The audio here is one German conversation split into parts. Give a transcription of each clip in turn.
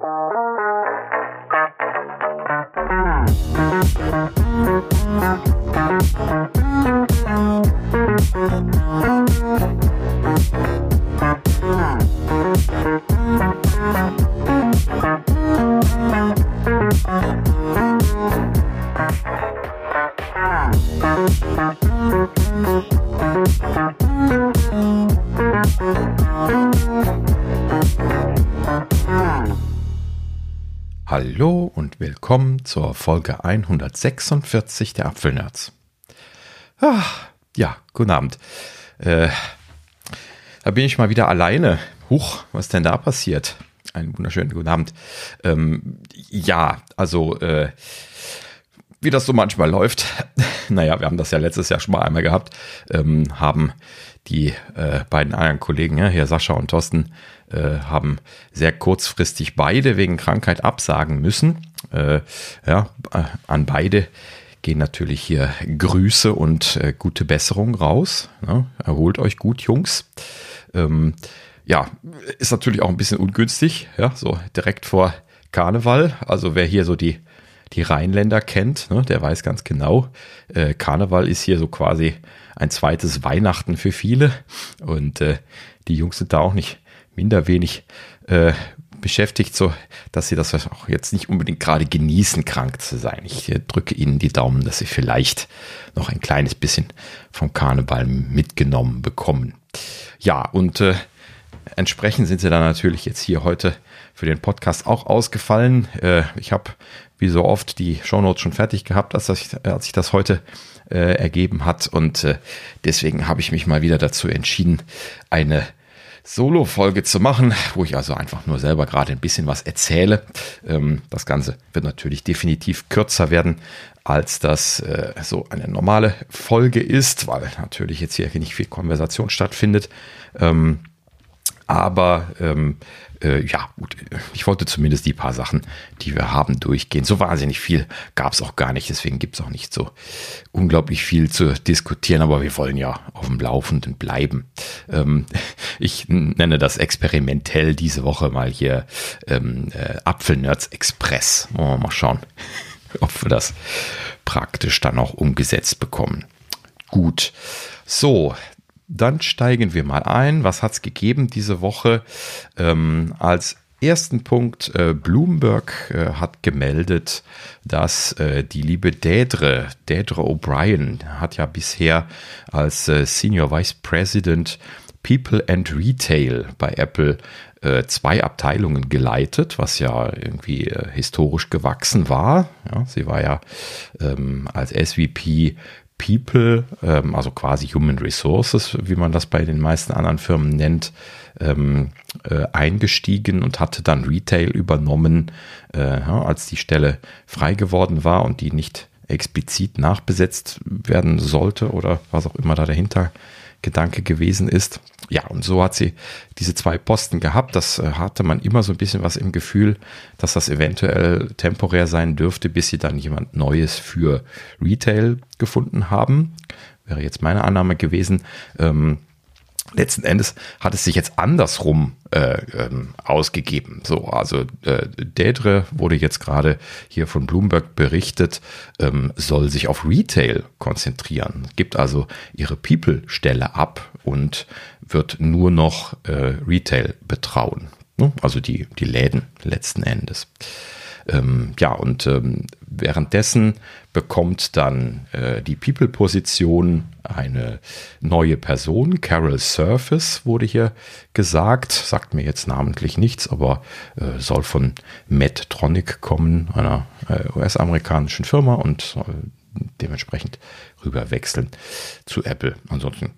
Bye. Willkommen zur Folge 146 der Apfelnerds. Ah, ja, guten Abend. Äh, da bin ich mal wieder alleine. Huch, was denn da passiert? Einen wunderschönen guten Abend. Ähm, ja, also äh, wie das so manchmal läuft. naja, wir haben das ja letztes Jahr schon mal einmal gehabt, ähm, haben die äh, beiden anderen Kollegen, ja, hier Sascha und Thorsten, äh, haben sehr kurzfristig beide wegen Krankheit absagen müssen. Äh, ja, äh, an beide gehen natürlich hier Grüße und äh, gute Besserung raus. Ja, erholt euch gut, Jungs. Ähm, ja, ist natürlich auch ein bisschen ungünstig, ja, so direkt vor Karneval. Also wer hier so die die Rheinländer kennt, ne, der weiß ganz genau, äh, Karneval ist hier so quasi ein zweites Weihnachten für viele. Und äh, die Jungs sind da auch nicht minder wenig äh, beschäftigt, so dass sie das auch jetzt nicht unbedingt gerade genießen, krank zu sein. Ich äh, drücke ihnen die Daumen, dass sie vielleicht noch ein kleines bisschen vom Karneval mitgenommen bekommen. Ja, und äh, entsprechend sind sie dann natürlich jetzt hier heute für den Podcast auch ausgefallen. Äh, ich habe wie so oft die Shownotes schon fertig gehabt, als, ich, als ich das heute äh, ergeben hat. Und äh, deswegen habe ich mich mal wieder dazu entschieden, eine Solo-Folge zu machen, wo ich also einfach nur selber gerade ein bisschen was erzähle. Ähm, das Ganze wird natürlich definitiv kürzer werden, als das äh, so eine normale Folge ist, weil natürlich jetzt hier nicht viel Konversation stattfindet. Ähm, aber ähm, äh, ja, gut, ich wollte zumindest die paar Sachen, die wir haben, durchgehen. So wahnsinnig viel gab es auch gar nicht, deswegen gibt es auch nicht so unglaublich viel zu diskutieren, aber wir wollen ja auf dem Laufenden bleiben. Ähm, ich nenne das experimentell diese Woche mal hier ähm, äh, Apfelnerds Express. Oh, mal schauen, ob wir das praktisch dann auch umgesetzt bekommen. Gut. So, dann steigen wir mal ein. Was hat es gegeben diese Woche? Ähm, als ersten Punkt, äh, Bloomberg äh, hat gemeldet, dass äh, die liebe Dädre, Dädre O'Brien, hat ja bisher als äh, Senior Vice President People and Retail bei Apple äh, zwei Abteilungen geleitet, was ja irgendwie äh, historisch gewachsen war. Ja, sie war ja ähm, als SVP People, ähm, also quasi Human Resources, wie man das bei den meisten anderen Firmen nennt, ähm, äh, eingestiegen und hatte dann Retail übernommen, äh, ja, als die Stelle frei geworden war und die nicht explizit nachbesetzt werden sollte oder was auch immer da dahinter Gedanke gewesen ist. Ja, und so hat sie diese zwei Posten gehabt. Das äh, hatte man immer so ein bisschen was im Gefühl, dass das eventuell temporär sein dürfte, bis sie dann jemand Neues für Retail gefunden haben. Wäre jetzt meine Annahme gewesen. Ähm, letzten Endes hat es sich jetzt andersrum äh, ähm, ausgegeben. So, also äh, Dedre wurde jetzt gerade hier von Bloomberg berichtet, ähm, soll sich auf Retail konzentrieren, gibt also ihre People-Stelle ab und wird nur noch äh, Retail betrauen. Ne? Also die, die Läden letzten Endes. Ähm, ja, und ähm, währenddessen bekommt dann äh, die People-Position eine neue Person. Carol Surface wurde hier gesagt, sagt mir jetzt namentlich nichts, aber äh, soll von Medtronic kommen, einer äh, US-amerikanischen Firma und dementsprechend rüber wechseln zu Apple. Ansonsten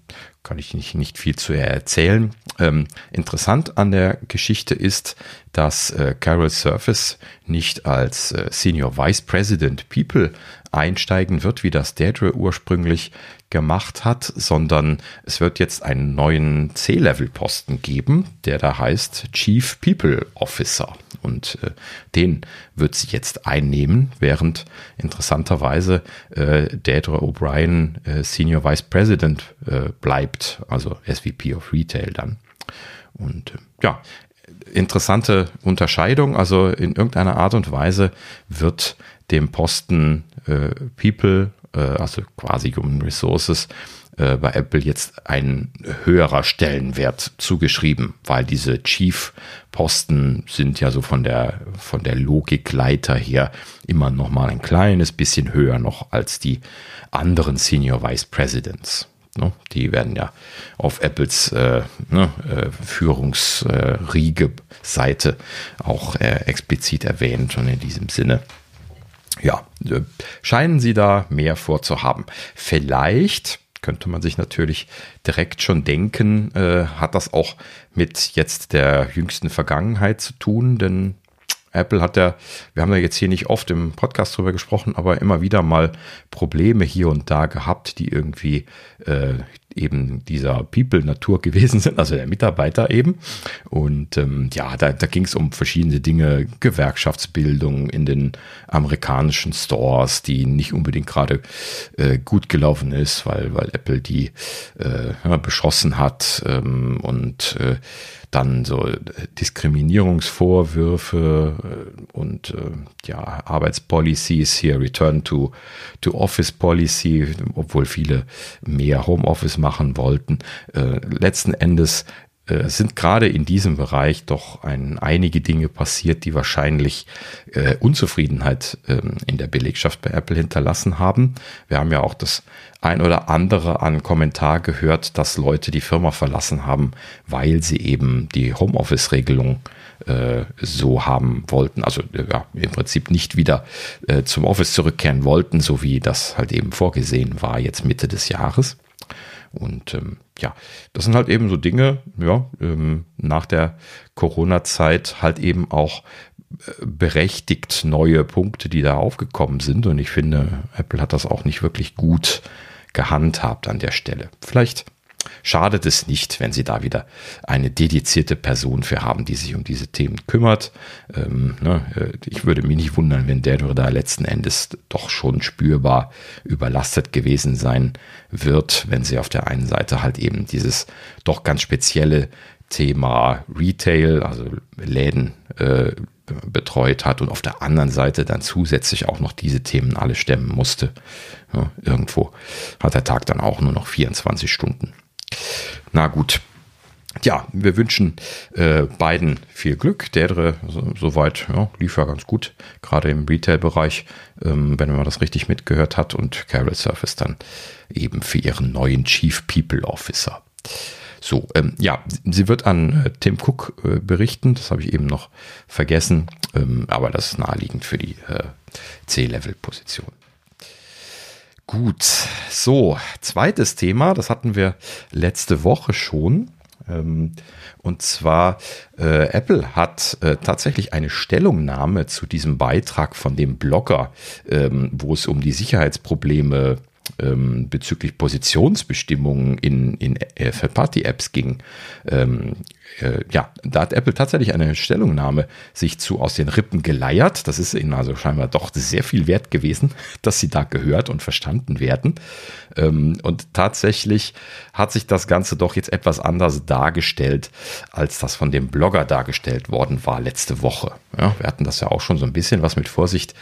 kann ich nicht, nicht viel zu erzählen. Ähm, interessant an der Geschichte ist, dass äh, Carol Surface nicht als äh, Senior Vice President People einsteigen wird, wie das Deirdre ursprünglich gemacht hat, sondern es wird jetzt einen neuen C-Level-Posten geben, der da heißt Chief People Officer. Und äh, den wird sie jetzt einnehmen, während interessanterweise äh, Deirdre O'Brien äh, Senior Vice President äh, bleibt, also SVP of Retail dann. Und äh, ja, interessante Unterscheidung. Also in irgendeiner Art und Weise wird dem Posten äh, People, äh, also quasi Human Resources, äh, bei Apple jetzt ein höherer Stellenwert zugeschrieben, weil diese Chief-Posten sind ja so von der, von der Logikleiter her immer noch mal ein kleines bisschen höher noch als die anderen Senior Vice Presidents. Ne? Die werden ja auf Apples äh, ne, äh, Führungsriege-Seite auch äh, explizit erwähnt und in diesem Sinne ja, äh, scheinen sie da mehr vorzuhaben. Vielleicht könnte man sich natürlich direkt schon denken, äh, hat das auch mit jetzt der jüngsten Vergangenheit zu tun, denn Apple hat ja, wir haben ja jetzt hier nicht oft im Podcast drüber gesprochen, aber immer wieder mal Probleme hier und da gehabt, die irgendwie äh, eben dieser People-Natur gewesen sind, also der Mitarbeiter eben. Und ähm, ja, da, da ging es um verschiedene Dinge, Gewerkschaftsbildung in den amerikanischen Stores, die nicht unbedingt gerade äh, gut gelaufen ist, weil, weil Apple die äh, ja, beschossen hat ähm, und äh, dann so Diskriminierungsvorwürfe äh, und äh, ja, Arbeitspolicies hier, Return to, to Office Policy, obwohl viele mehr Homeoffice machen wollten. Äh, letzten Endes äh, sind gerade in diesem Bereich doch ein, einige Dinge passiert, die wahrscheinlich äh, Unzufriedenheit ähm, in der Belegschaft bei Apple hinterlassen haben. Wir haben ja auch das ein oder andere an Kommentar gehört, dass Leute die Firma verlassen haben, weil sie eben die Homeoffice-Regelung äh, so haben wollten, also äh, ja, im Prinzip nicht wieder äh, zum Office zurückkehren wollten, so wie das halt eben vorgesehen war jetzt Mitte des Jahres. Und ähm, ja, das sind halt eben so Dinge, ja, ähm, nach der Corona-Zeit halt eben auch äh, berechtigt neue Punkte, die da aufgekommen sind. Und ich finde, Apple hat das auch nicht wirklich gut gehandhabt an der Stelle. Vielleicht schadet es nicht, wenn Sie da wieder eine dedizierte Person für haben, die sich um diese Themen kümmert. Ähm, ne, äh, ich würde mich nicht wundern, wenn der da letzten Endes doch schon spürbar überlastet gewesen sein wird, wenn Sie auf der einen Seite halt eben dieses doch ganz spezielle Thema Retail, also Läden äh, betreut hat und auf der anderen Seite dann zusätzlich auch noch diese Themen alle stemmen musste. Ja, irgendwo hat der Tag dann auch nur noch 24 Stunden. Na gut. Ja, wir wünschen äh, beiden viel Glück. Der so, soweit ja, lief ja ganz gut, gerade im Retail-Bereich, ähm, wenn man das richtig mitgehört hat. Und Carol Surface dann eben für ihren neuen Chief People Officer. So, ähm, ja, sie wird an äh, Tim Cook äh, berichten, das habe ich eben noch vergessen, ähm, aber das ist naheliegend für die äh, C-Level-Position. Gut, so, zweites Thema, das hatten wir letzte Woche schon. Ähm, und zwar, äh, Apple hat äh, tatsächlich eine Stellungnahme zu diesem Beitrag von dem Blogger, ähm, wo es um die Sicherheitsprobleme ähm, bezüglich Positionsbestimmungen in, in äh, Third-Party-Apps ging, ähm, äh, ja, da hat Apple tatsächlich eine Stellungnahme sich zu aus den Rippen geleiert. Das ist ihnen also scheinbar doch sehr viel wert gewesen, dass sie da gehört und verstanden werden. Ähm, und tatsächlich hat sich das Ganze doch jetzt etwas anders dargestellt, als das von dem Blogger dargestellt worden war letzte Woche. Ja, wir hatten das ja auch schon so ein bisschen was mit Vorsicht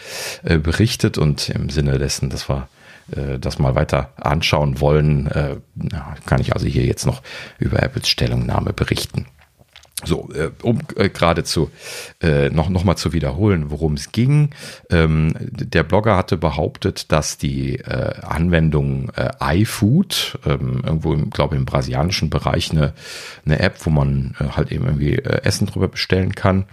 äh, berichtet und im Sinne dessen, dass wir äh, das mal weiter anschauen wollen, äh, kann ich also hier jetzt noch über Apples Stellungnahme berichten. So, äh, um äh, gerade zu äh, noch, noch mal zu wiederholen, worum es ging. Ähm, der Blogger hatte behauptet, dass die äh, Anwendung äh, iFood, ähm, irgendwo, glaube im brasilianischen Bereich, eine, eine App, wo man äh, halt eben irgendwie äh, Essen drüber bestellen kann,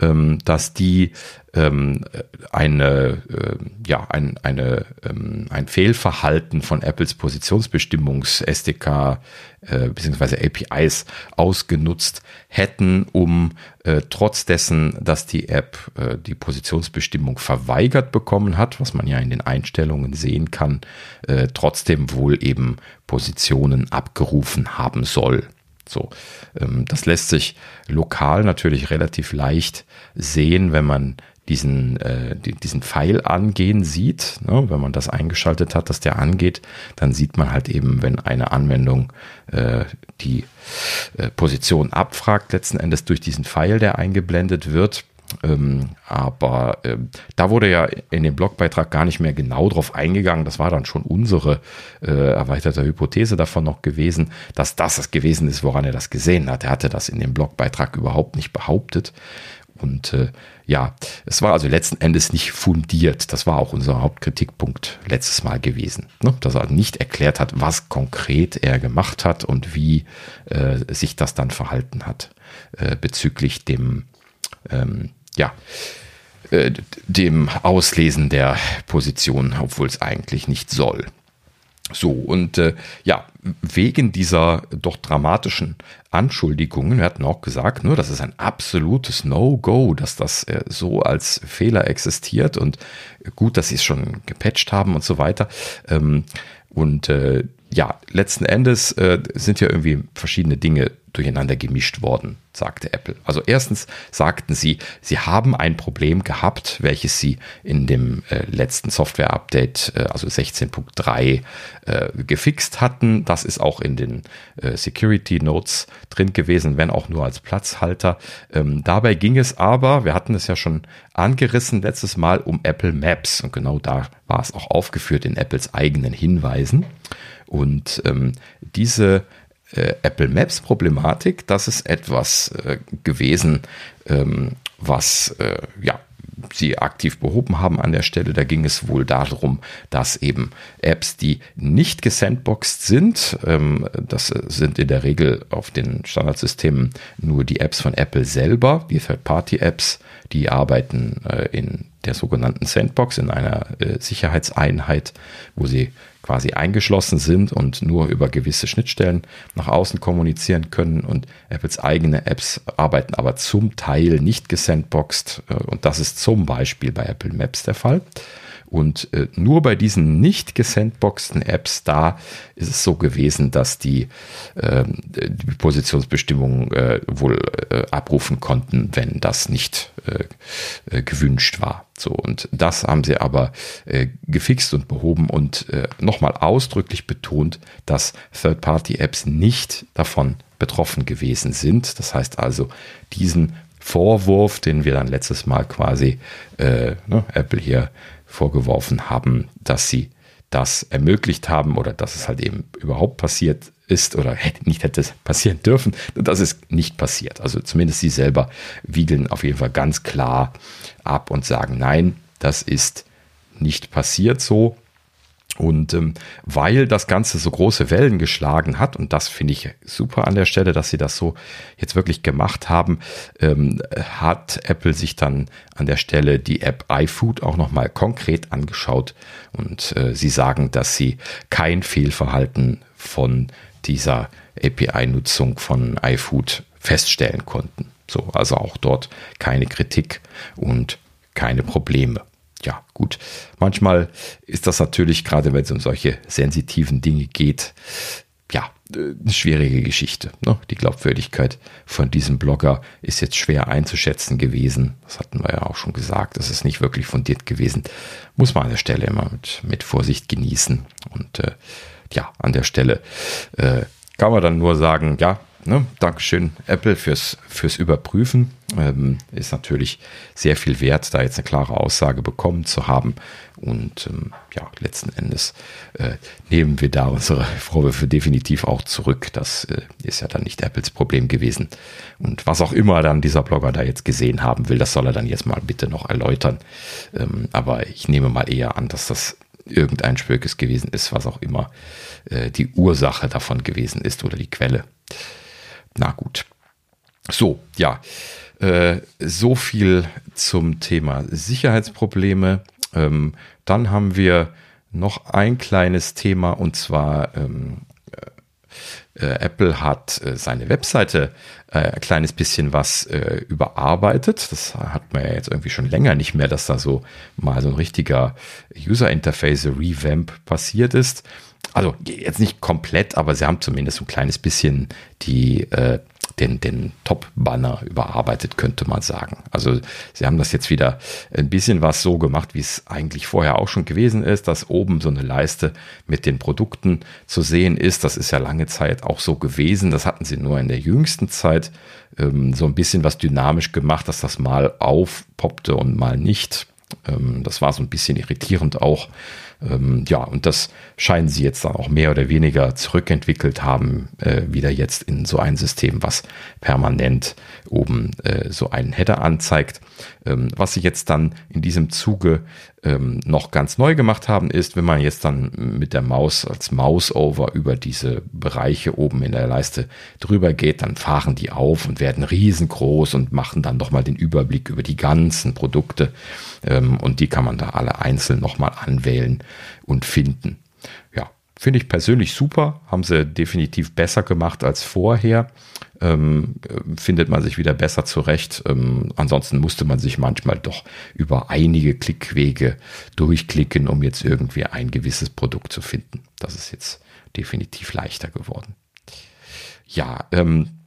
ähm, dass die ähm, eine, äh, ja, ein, eine, ähm, ein Fehlverhalten von Apples Positionsbestimmungs-SDK äh, bzw. APIs ausgenutzt hätten, um äh, trotz dessen, dass die App äh, die Positionsbestimmung verweigert bekommen hat, was man ja in den Einstellungen sehen kann, äh, trotzdem wohl eben Positionen abgerufen haben soll. So, ähm, das lässt sich lokal natürlich relativ leicht sehen, wenn man diesen, äh, diesen Pfeil angehen sieht. Ne? Wenn man das eingeschaltet hat, dass der angeht, dann sieht man halt eben, wenn eine Anwendung äh, die äh, Position abfragt, letzten Endes durch diesen Pfeil, der eingeblendet wird. Ähm, aber ähm, da wurde ja in dem Blogbeitrag gar nicht mehr genau drauf eingegangen. Das war dann schon unsere äh, erweiterte Hypothese davon noch gewesen, dass das das gewesen ist, woran er das gesehen hat. Er hatte das in dem Blogbeitrag überhaupt nicht behauptet. Und äh, ja, es war also letzten Endes nicht fundiert. Das war auch unser Hauptkritikpunkt letztes Mal gewesen. Ne? Dass er nicht erklärt hat, was konkret er gemacht hat und wie äh, sich das dann verhalten hat äh, bezüglich dem ähm, ja, äh, dem Auslesen der Position, obwohl es eigentlich nicht soll. So, und äh, ja, wegen dieser doch dramatischen Anschuldigungen, wir hatten auch gesagt, nur das ist ein absolutes No-Go, dass das äh, so als Fehler existiert und gut, dass sie es schon gepatcht haben und so weiter. Ähm, und äh, ja, letzten Endes äh, sind ja irgendwie verschiedene Dinge durcheinander gemischt worden, sagte Apple. Also erstens sagten sie, sie haben ein Problem gehabt, welches sie in dem äh, letzten Software-Update, äh, also 16.3, äh, gefixt hatten. Das ist auch in den äh, Security Notes drin gewesen, wenn auch nur als Platzhalter. Ähm, dabei ging es aber, wir hatten es ja schon angerissen letztes Mal, um Apple Maps. Und genau da war es auch aufgeführt in Apples eigenen Hinweisen. Und ähm, diese äh, Apple Maps Problematik, das ist etwas äh, gewesen, ähm, was äh, ja sie aktiv behoben haben an der Stelle. Da ging es wohl darum, dass eben Apps, die nicht gesandboxed sind, ähm, das sind in der Regel auf den Standardsystemen nur die Apps von Apple selber, die Third-Party-Apps, die arbeiten äh, in der sogenannten Sandbox, in einer äh, Sicherheitseinheit, wo sie quasi eingeschlossen sind und nur über gewisse Schnittstellen nach außen kommunizieren können. Und Apples eigene Apps arbeiten aber zum Teil nicht gesandboxed. Äh, und das ist zum Beispiel bei Apple Maps der Fall. Und äh, nur bei diesen nicht gesandboxten Apps, da ist es so gewesen, dass die, äh, die Positionsbestimmungen äh, wohl äh, abrufen konnten, wenn das nicht äh, äh, gewünscht war. So, und das haben sie aber gefixt und behoben und nochmal ausdrücklich betont, dass Third-Party-Apps nicht davon betroffen gewesen sind. Das heißt also, diesen Vorwurf, den wir dann letztes Mal quasi ne, Apple hier vorgeworfen haben, dass sie das ermöglicht haben oder dass es halt eben überhaupt passiert ist oder nicht hätte passieren dürfen. Das ist nicht passiert. Also zumindest sie selber wiegeln auf jeden Fall ganz klar ab und sagen, nein, das ist nicht passiert so. Und ähm, weil das Ganze so große Wellen geschlagen hat, und das finde ich super an der Stelle, dass sie das so jetzt wirklich gemacht haben, ähm, hat Apple sich dann an der Stelle die App iFood auch nochmal konkret angeschaut. Und äh, sie sagen, dass sie kein Fehlverhalten von dieser API-Nutzung von iFood feststellen konnten. So, also auch dort keine Kritik und keine Probleme ja, gut. Manchmal ist das natürlich, gerade wenn es um solche sensitiven Dinge geht, ja, eine schwierige Geschichte. Ne? Die Glaubwürdigkeit von diesem Blogger ist jetzt schwer einzuschätzen gewesen. Das hatten wir ja auch schon gesagt. Das ist nicht wirklich fundiert gewesen. Muss man an der Stelle immer mit, mit Vorsicht genießen. Und äh, ja, an der Stelle äh, kann man dann nur sagen, ja, ne, Dankeschön Apple fürs, fürs Überprüfen. Ähm, ist natürlich sehr viel wert, da jetzt eine klare Aussage bekommen zu haben. Und ähm, ja, letzten Endes äh, nehmen wir da unsere Vorwürfe definitiv auch zurück. Das äh, ist ja dann nicht Apples Problem gewesen. Und was auch immer dann dieser Blogger da jetzt gesehen haben will, das soll er dann jetzt mal bitte noch erläutern. Ähm, aber ich nehme mal eher an, dass das irgendein Spökes gewesen ist, was auch immer äh, die Ursache davon gewesen ist oder die Quelle. Na gut. So, ja. Äh, so viel zum Thema Sicherheitsprobleme. Ähm, dann haben wir noch ein kleines Thema und zwar ähm, äh, äh Apple hat äh, seine Webseite äh, ein kleines bisschen was äh, überarbeitet. Das hat man ja jetzt irgendwie schon länger nicht mehr, dass da so mal so ein richtiger User Interface Revamp passiert ist also jetzt nicht komplett, aber sie haben zumindest ein kleines bisschen die, äh, den, den Top-Banner überarbeitet, könnte man sagen. Also sie haben das jetzt wieder ein bisschen was so gemacht, wie es eigentlich vorher auch schon gewesen ist, dass oben so eine Leiste mit den Produkten zu sehen ist. Das ist ja lange Zeit auch so gewesen. Das hatten sie nur in der jüngsten Zeit ähm, so ein bisschen was dynamisch gemacht, dass das mal aufpoppte und mal nicht. Ähm, das war so ein bisschen irritierend auch. Ähm, ja, und das scheinen sie jetzt dann auch mehr oder weniger zurückentwickelt haben, äh, wieder jetzt in so ein System, was permanent oben äh, so einen Header anzeigt. Ähm, was sie jetzt dann in diesem Zuge ähm, noch ganz neu gemacht haben, ist, wenn man jetzt dann mit der Maus als Mouse-Over über diese Bereiche oben in der Leiste drüber geht, dann fahren die auf und werden riesengroß und machen dann nochmal den Überblick über die ganzen Produkte. Ähm, und die kann man da alle einzeln nochmal anwählen und finden. Ja, finde ich persönlich super. Haben sie definitiv besser gemacht als vorher. Ähm, findet man sich wieder besser zurecht. Ähm, ansonsten musste man sich manchmal doch über einige Klickwege durchklicken, um jetzt irgendwie ein gewisses Produkt zu finden. Das ist jetzt definitiv leichter geworden. Ja, ähm,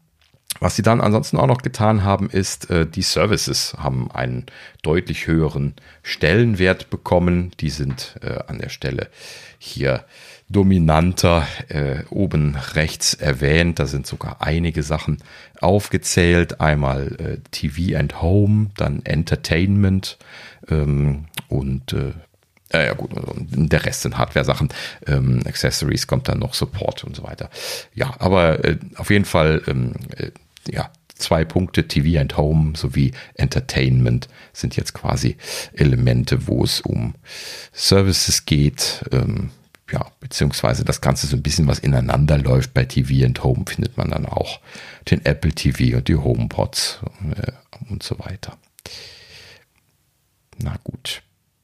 was sie dann ansonsten auch noch getan haben, ist, äh, die Services haben einen deutlich höheren Stellenwert bekommen. Die sind äh, an der Stelle hier dominanter äh, oben rechts erwähnt. Da sind sogar einige Sachen aufgezählt. Einmal äh, TV and Home, dann Entertainment ähm, und äh, ja gut, der Rest sind Hardware-Sachen, ähm, Accessories kommt dann noch Support und so weiter. Ja, aber äh, auf jeden Fall ähm, äh, ja, zwei Punkte, TV and Home sowie Entertainment sind jetzt quasi Elemente, wo es um Services geht. Ähm, ja, beziehungsweise das Ganze so ein bisschen was ineinander läuft. Bei TV and Home findet man dann auch den Apple TV und die HomePods äh, und so weiter. Na gut.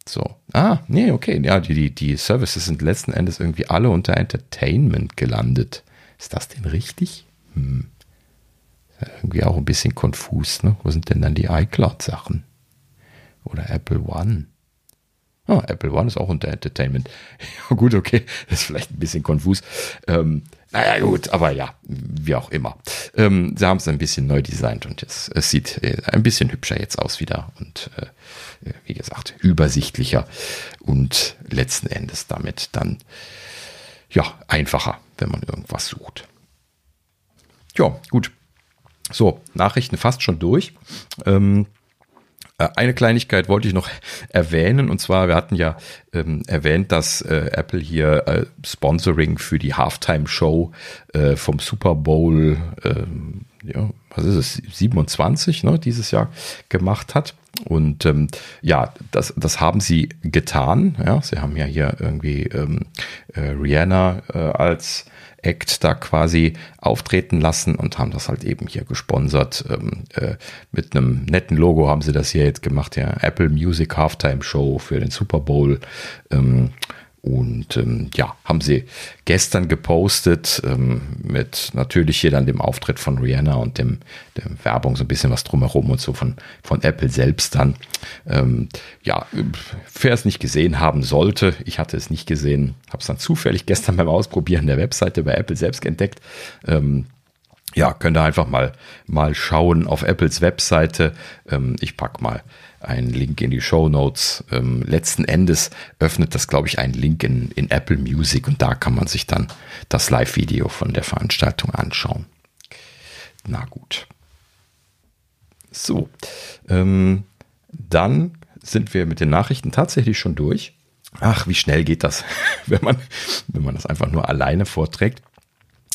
So. Ah, nee, okay. Ja, die, die, die Services sind letzten Endes irgendwie alle unter Entertainment gelandet. Ist das denn richtig? Hm irgendwie auch ein bisschen konfus. Ne? Wo sind denn dann die iCloud-Sachen? Oder Apple One? Oh, Apple One ist auch unter Entertainment. Ja, gut, okay, das ist vielleicht ein bisschen konfus. Ähm, naja, gut, aber ja, wie auch immer. Ähm, sie haben es ein bisschen neu designt und es, es sieht äh, ein bisschen hübscher jetzt aus wieder und äh, wie gesagt, übersichtlicher und letzten Endes damit dann ja einfacher, wenn man irgendwas sucht. Ja, gut. So, Nachrichten fast schon durch. Ähm, äh, eine Kleinigkeit wollte ich noch erwähnen, und zwar, wir hatten ja ähm, erwähnt, dass äh, Apple hier äh, Sponsoring für die Halftime-Show äh, vom Super Bowl, ähm, ja, was ist es, 27, ne, dieses Jahr gemacht hat. Und ähm, ja, das, das haben sie getan. Ja, sie haben ja hier irgendwie ähm, äh, Rihanna äh, als Act da quasi auftreten lassen und haben das halt eben hier gesponsert. Ähm, äh, mit einem netten Logo haben sie das hier jetzt gemacht, ja. Apple Music Halftime Show für den Super Bowl. Ähm, und ähm, ja, haben sie gestern gepostet ähm, mit natürlich hier dann dem Auftritt von Rihanna und dem, der Werbung so ein bisschen was drumherum und so von, von Apple selbst dann. Ähm, ja, wer es nicht gesehen haben sollte, ich hatte es nicht gesehen, habe es dann zufällig gestern beim Ausprobieren der Webseite bei Apple selbst entdeckt. Ähm, ja, könnt ihr einfach mal, mal schauen auf Apples Webseite. Ähm, ich pack mal einen Link in die Show Notes. Ähm, letzten Endes öffnet das, glaube ich, einen Link in, in Apple Music und da kann man sich dann das Live-Video von der Veranstaltung anschauen. Na gut. So, ähm, dann sind wir mit den Nachrichten tatsächlich schon durch. Ach, wie schnell geht das, wenn man, wenn man das einfach nur alleine vorträgt.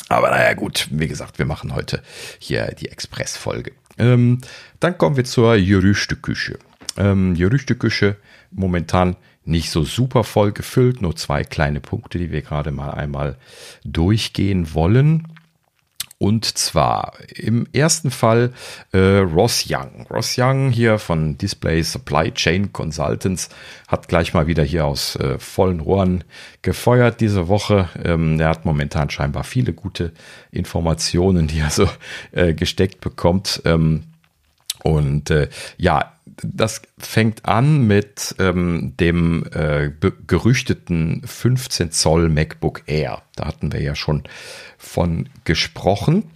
Aber naja, gut, wie gesagt, wir machen heute hier die Express-Folge. Ähm, dann kommen wir zur Gerüchteküche. Ähm, Gerüchteküche momentan nicht so super voll gefüllt, nur zwei kleine Punkte, die wir gerade mal einmal durchgehen wollen. Und zwar im ersten Fall äh, Ross Young. Ross Young hier von Display Supply Chain Consultants hat gleich mal wieder hier aus äh, vollen Rohren gefeuert diese Woche. Ähm, er hat momentan scheinbar viele gute Informationen, die er so äh, gesteckt bekommt. Ähm, und äh, ja, das fängt an mit ähm, dem äh, gerüchteten 15 Zoll MacBook Air. Da hatten wir ja schon von gesprochen.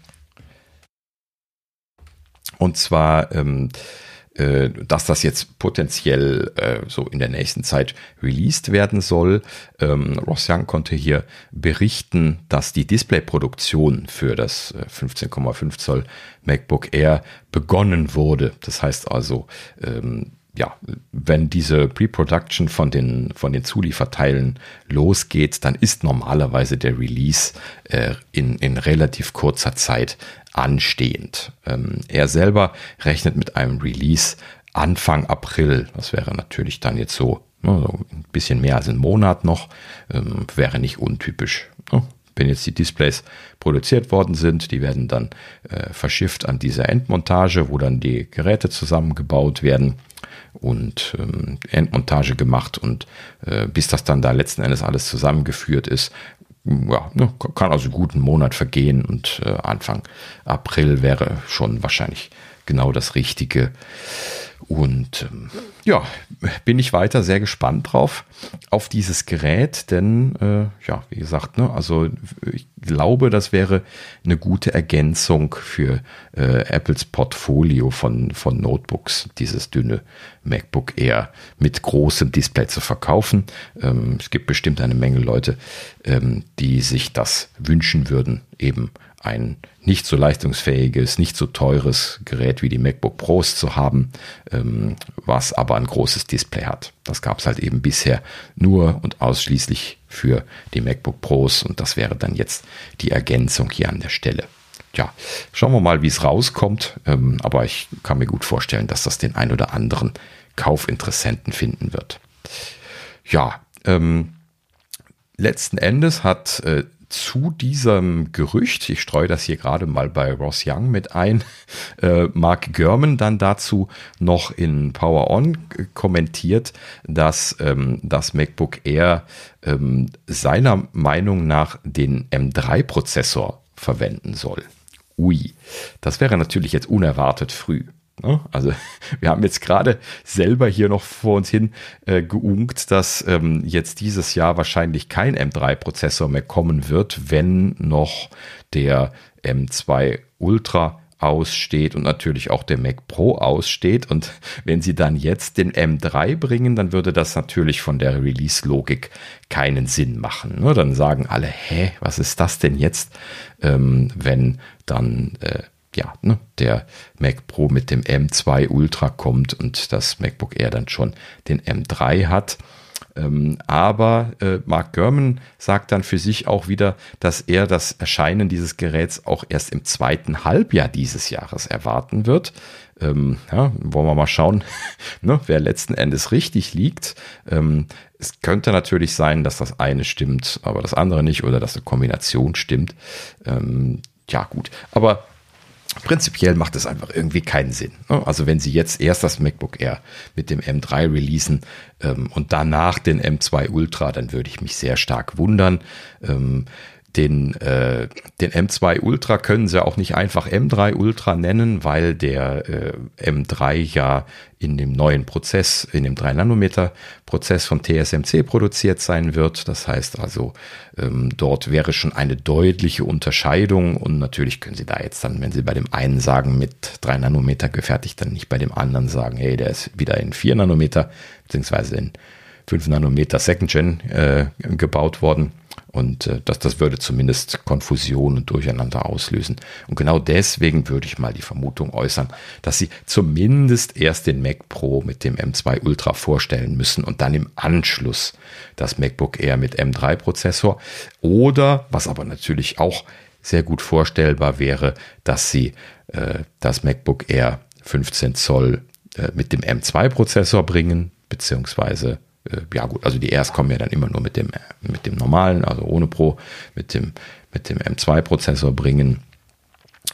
Und zwar, ähm, äh, dass das jetzt potenziell äh, so in der nächsten Zeit released werden soll. Ähm, Ross Young konnte hier berichten, dass die Displayproduktion für das 15,5 äh, Zoll MacBook Air begonnen wurde. Das heißt also, ähm, ja, wenn diese Pre-Production von den, von den Zulieferteilen losgeht, dann ist normalerweise der Release äh, in, in relativ kurzer Zeit anstehend. Ähm, er selber rechnet mit einem Release Anfang April. Das wäre natürlich dann jetzt so, ne, ein bisschen mehr als ein Monat noch. Ähm, wäre nicht untypisch. Ne? Wenn jetzt die Displays produziert worden sind, die werden dann äh, verschifft an diese Endmontage, wo dann die Geräte zusammengebaut werden und ähm, Endmontage gemacht und äh, bis das dann da letzten Endes alles zusammengeführt ist, ja, ne, kann also einen Monat vergehen und äh, Anfang April wäre schon wahrscheinlich genau das Richtige. Und ähm, ja, bin ich weiter sehr gespannt drauf, auf dieses Gerät, denn äh, ja, wie gesagt, ne, also ich glaube, das wäre eine gute Ergänzung für äh, Apples Portfolio von, von Notebooks, dieses dünne MacBook Air mit großem Display zu verkaufen. Ähm, es gibt bestimmt eine Menge Leute, ähm, die sich das wünschen würden, eben ein nicht so leistungsfähiges, nicht so teures Gerät wie die MacBook Pros zu haben, ähm, was aber ein großes Display hat. Das gab es halt eben bisher nur und ausschließlich für die MacBook Pros und das wäre dann jetzt die Ergänzung hier an der Stelle. Ja, schauen wir mal, wie es rauskommt, ähm, aber ich kann mir gut vorstellen, dass das den ein oder anderen Kaufinteressenten finden wird. Ja, ähm, letzten Endes hat äh, zu diesem Gerücht, ich streue das hier gerade mal bei Ross Young mit ein, äh, Mark Gurman dann dazu noch in Power On kommentiert, dass ähm, das MacBook Air ähm, seiner Meinung nach den M3-Prozessor verwenden soll. Ui, das wäre natürlich jetzt unerwartet früh. Ne? Also wir haben jetzt gerade selber hier noch vor uns hin äh, geunkt, dass ähm, jetzt dieses Jahr wahrscheinlich kein M3-Prozessor mehr kommen wird, wenn noch der M2 Ultra aussteht und natürlich auch der Mac Pro aussteht. Und wenn sie dann jetzt den M3 bringen, dann würde das natürlich von der Release-Logik keinen Sinn machen. Ne? Dann sagen alle, hä, was ist das denn jetzt, ähm, wenn dann äh, ja, ne, der Mac Pro mit dem M2 Ultra kommt und das MacBook Air dann schon den M3 hat. Ähm, aber äh, Mark Gurman sagt dann für sich auch wieder, dass er das Erscheinen dieses Geräts auch erst im zweiten Halbjahr dieses Jahres erwarten wird. Ähm, ja, wollen wir mal schauen, ne, wer letzten Endes richtig liegt. Ähm, es könnte natürlich sein, dass das eine stimmt, aber das andere nicht oder dass eine Kombination stimmt. Ähm, ja, gut. Aber Prinzipiell macht es einfach irgendwie keinen Sinn. Ne? Also wenn Sie jetzt erst das MacBook Air mit dem M3 releasen ähm, und danach den M2 Ultra, dann würde ich mich sehr stark wundern. Ähm, den, äh, den M2 Ultra können sie auch nicht einfach M3 Ultra nennen, weil der äh, M3 ja in dem neuen Prozess, in dem 3 Nanometer Prozess von TSMC produziert sein wird. Das heißt also, ähm, dort wäre schon eine deutliche Unterscheidung und natürlich können Sie da jetzt dann, wenn Sie bei dem einen sagen, mit 3 Nanometer gefertigt, dann nicht bei dem anderen sagen, hey, der ist wieder in 4 Nanometer, beziehungsweise in 5 Nanometer Second Gen äh, gebaut worden. Und äh, das, das würde zumindest Konfusion und Durcheinander auslösen. Und genau deswegen würde ich mal die Vermutung äußern, dass sie zumindest erst den Mac Pro mit dem M2 Ultra vorstellen müssen und dann im Anschluss das MacBook Air mit M3-Prozessor. Oder, was aber natürlich auch sehr gut vorstellbar wäre, dass sie äh, das MacBook Air 15 Zoll äh, mit dem M2-Prozessor bringen, beziehungsweise ja gut, also die Airs kommen ja dann immer nur mit dem, mit dem normalen, also ohne Pro, mit dem, mit dem M2-Prozessor bringen.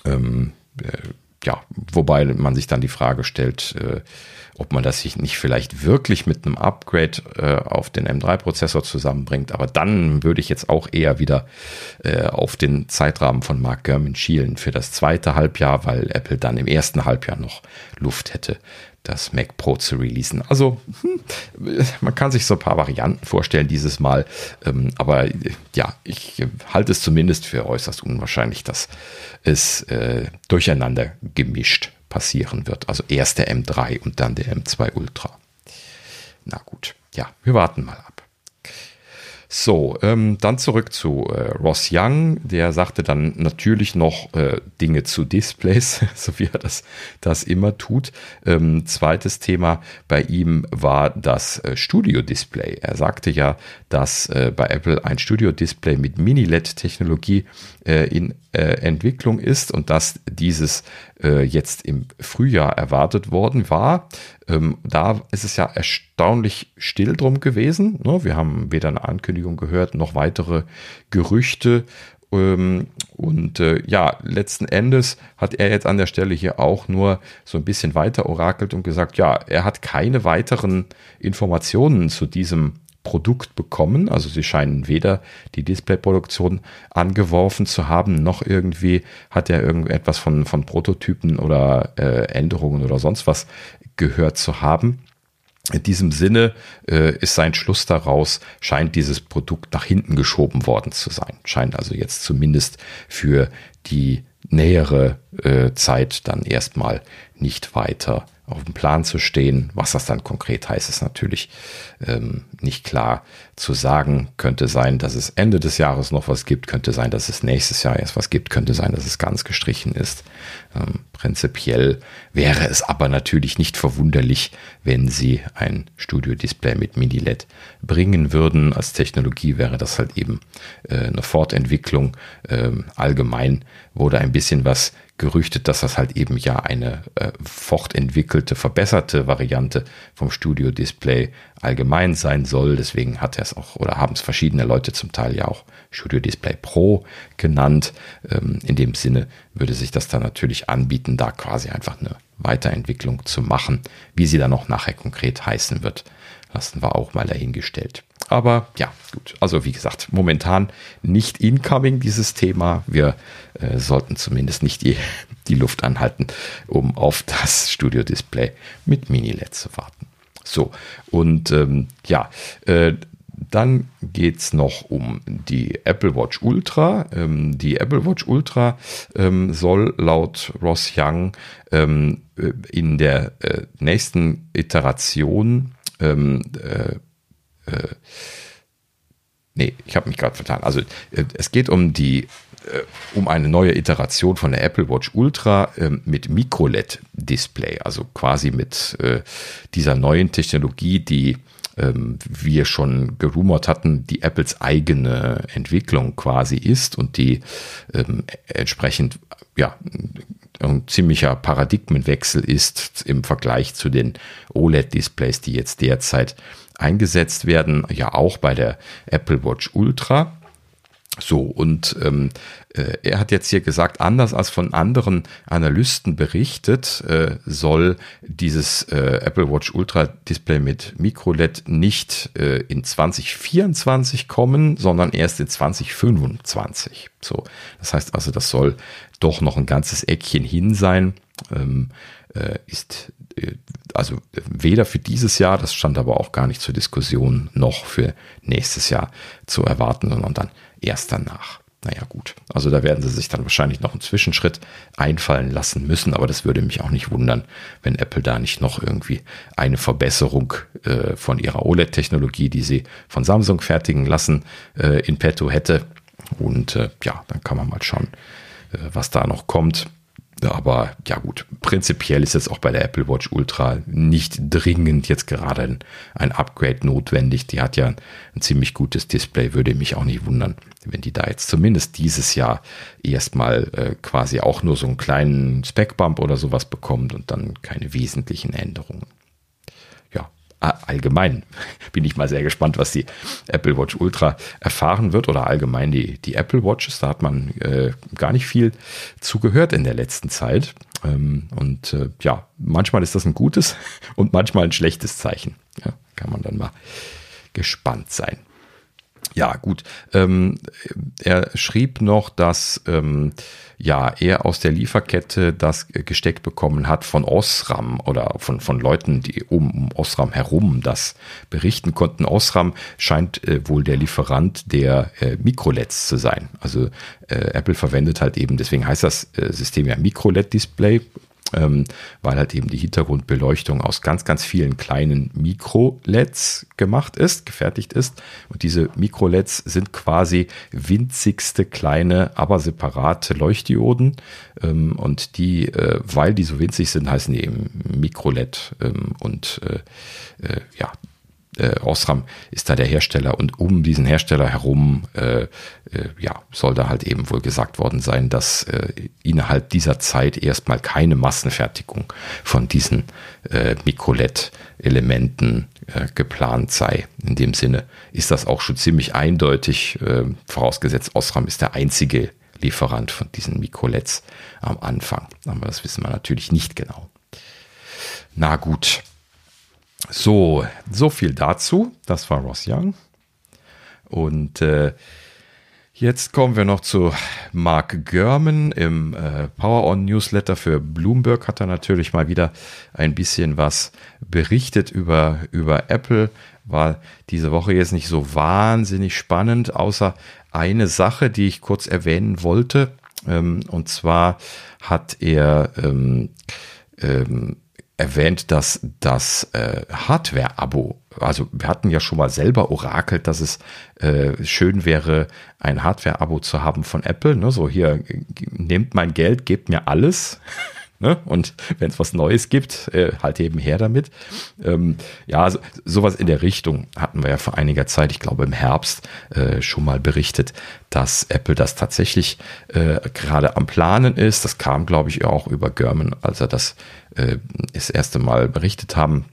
Ähm, äh, ja, wobei man sich dann die Frage stellt, äh, ob man das sich nicht vielleicht wirklich mit einem Upgrade äh, auf den M3-Prozessor zusammenbringt. Aber dann würde ich jetzt auch eher wieder äh, auf den Zeitrahmen von Mark Gurman schielen für das zweite Halbjahr, weil Apple dann im ersten Halbjahr noch Luft hätte, das Mac Pro zu releasen. Also hm, man kann sich so ein paar Varianten vorstellen dieses Mal, ähm, aber ja, ich halte es zumindest für äußerst unwahrscheinlich, dass es äh, durcheinander gemischt passieren wird. Also erst der M3 und dann der M2 Ultra. Na gut, ja, wir warten mal ab. So, ähm, dann zurück zu äh, Ross Young. Der sagte dann natürlich noch äh, Dinge zu Displays, so wie er das, das immer tut. Ähm, zweites Thema bei ihm war das äh, Studio-Display. Er sagte ja, dass äh, bei Apple ein Studio-Display mit Mini-LED-Technologie äh, in äh, Entwicklung ist und dass dieses äh, jetzt im Frühjahr erwartet worden war. Ähm, da ist es ja erstaunlich still drum gewesen. Ne? Wir haben weder eine Ankündigung gehört noch weitere Gerüchte. Ähm, und äh, ja, letzten Endes hat er jetzt an der Stelle hier auch nur so ein bisschen weiter orakelt und gesagt, ja, er hat keine weiteren Informationen zu diesem Produkt bekommen. Also sie scheinen weder die Displayproduktion angeworfen zu haben, noch irgendwie hat er irgendetwas von, von Prototypen oder äh, Änderungen oder sonst was gehört zu haben. In diesem Sinne äh, ist sein Schluss daraus, scheint dieses Produkt nach hinten geschoben worden zu sein. Scheint also jetzt zumindest für die nähere äh, Zeit dann erstmal nicht weiter auf dem Plan zu stehen. Was das dann konkret heißt, ist natürlich ähm, nicht klar zu sagen. Könnte sein, dass es Ende des Jahres noch was gibt, könnte sein, dass es nächstes Jahr erst was gibt, könnte sein, dass es ganz gestrichen ist. Ähm, prinzipiell wäre es aber natürlich nicht verwunderlich, wenn sie ein Studio-Display mit Mini-LED bringen würden. Als Technologie wäre das halt eben äh, eine Fortentwicklung. Ähm, allgemein wurde ein bisschen was gerüchtet, dass das halt eben ja eine äh, fortentwickelte, verbesserte Variante vom Studio-Display allgemein sein soll. Deswegen hat er es auch oder haben es verschiedene Leute zum Teil ja auch Studio Display Pro genannt. Ähm, in dem Sinne würde sich das dann natürlich anbieten, da quasi einfach eine Weiterentwicklung zu machen. Wie sie dann noch nachher konkret heißen wird, lassen wir auch mal dahingestellt. Aber ja, gut. Also wie gesagt, momentan nicht incoming dieses Thema. Wir äh, sollten zumindest nicht die, die Luft anhalten, um auf das Studio-Display mit Mini-LED zu warten. So, und ähm, ja, äh, dann geht es noch um die Apple Watch Ultra. Ähm, die Apple Watch Ultra ähm, soll laut Ross Young ähm, äh, in der äh, nächsten Iteration ähm, äh, äh, nee, ich habe mich gerade vertan. Also äh, es geht um die äh, um eine neue Iteration von der Apple Watch Ultra ähm, mit Micro-LED-Display, also quasi mit äh, dieser neuen Technologie, die ähm, wir schon gerumort hatten, die Apples eigene Entwicklung quasi ist und die ähm, entsprechend ja ein ziemlicher Paradigmenwechsel ist im Vergleich zu den OLED-Displays, die jetzt derzeit eingesetzt werden, ja auch bei der Apple Watch Ultra. So, und ähm, äh, er hat jetzt hier gesagt, anders als von anderen Analysten berichtet, äh, soll dieses äh, Apple Watch Ultra Display mit MicroLED nicht äh, in 2024 kommen, sondern erst in 2025. So, das heißt also, das soll doch noch ein ganzes Eckchen hin sein. Ähm, äh, ist also weder für dieses Jahr, das stand aber auch gar nicht zur Diskussion, noch für nächstes Jahr zu erwarten, sondern dann erst danach. Naja gut, also da werden sie sich dann wahrscheinlich noch einen Zwischenschritt einfallen lassen müssen, aber das würde mich auch nicht wundern, wenn Apple da nicht noch irgendwie eine Verbesserung äh, von ihrer OLED-Technologie, die sie von Samsung fertigen lassen, äh, in petto hätte. Und äh, ja, dann kann man mal schauen, äh, was da noch kommt. Aber ja gut, prinzipiell ist jetzt auch bei der Apple Watch Ultra nicht dringend jetzt gerade ein, ein, Upgrade notwendig. Die hat ja ein ziemlich gutes Display, würde mich auch nicht wundern, wenn die da jetzt zumindest dieses Jahr erstmal äh, quasi auch nur so einen kleinen Spec-Bump oder sowas bekommt und dann keine wesentlichen Änderungen allgemein bin ich mal sehr gespannt, was die Apple Watch Ultra erfahren wird oder allgemein die, die Apple Watches. Da hat man äh, gar nicht viel zugehört in der letzten Zeit. Ähm, und äh, ja, manchmal ist das ein gutes und manchmal ein schlechtes Zeichen. Ja, kann man dann mal gespannt sein. Ja, gut. Ähm, er schrieb noch, dass ähm, ja er aus der Lieferkette das gesteckt bekommen hat von Osram oder von, von Leuten, die um, um Osram herum das berichten konnten. Osram scheint äh, wohl der Lieferant der äh, Mikroleds zu sein. Also äh, Apple verwendet halt eben, deswegen heißt das äh, System ja Micro-LED-Display ähm, weil halt eben die Hintergrundbeleuchtung aus ganz, ganz vielen kleinen Mikro-LEDs gemacht ist, gefertigt ist. Und diese Mikro-LEDs sind quasi winzigste kleine, aber separate Leuchtdioden. Ähm, und die, äh, weil die so winzig sind, heißen die eben Mikro-LED. Ähm, und äh, äh, ja, äh, Osram ist da der Hersteller und um diesen Hersteller herum äh, äh, ja, soll da halt eben wohl gesagt worden sein, dass äh, innerhalb dieser Zeit erstmal keine Massenfertigung von diesen äh, Mikrolet-Elementen äh, geplant sei. In dem Sinne ist das auch schon ziemlich eindeutig, äh, vorausgesetzt Osram ist der einzige Lieferant von diesen Mikrolets am Anfang. Aber das wissen wir natürlich nicht genau. Na gut. So, so viel dazu. Das war Ross Young. Und äh, jetzt kommen wir noch zu Mark Gurman im äh, Power On Newsletter für Bloomberg. Hat er natürlich mal wieder ein bisschen was berichtet über, über Apple. War diese Woche jetzt nicht so wahnsinnig spannend, außer eine Sache, die ich kurz erwähnen wollte. Ähm, und zwar hat er ähm, ähm, erwähnt, dass das äh, Hardware-Abo, also wir hatten ja schon mal selber orakelt, dass es äh, schön wäre, ein Hardware-Abo zu haben von Apple. Ne? So hier, nehmt mein Geld, gebt mir alles. Ne? Und wenn es was Neues gibt, äh, halt eben her damit. Ähm, ja, so, sowas in der Richtung hatten wir ja vor einiger Zeit, ich glaube im Herbst, äh, schon mal berichtet, dass Apple das tatsächlich äh, gerade am Planen ist. Das kam, glaube ich, auch über German, als er das äh, das erste Mal berichtet haben.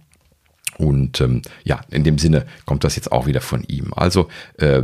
Und ähm, ja, in dem Sinne kommt das jetzt auch wieder von ihm. Also äh,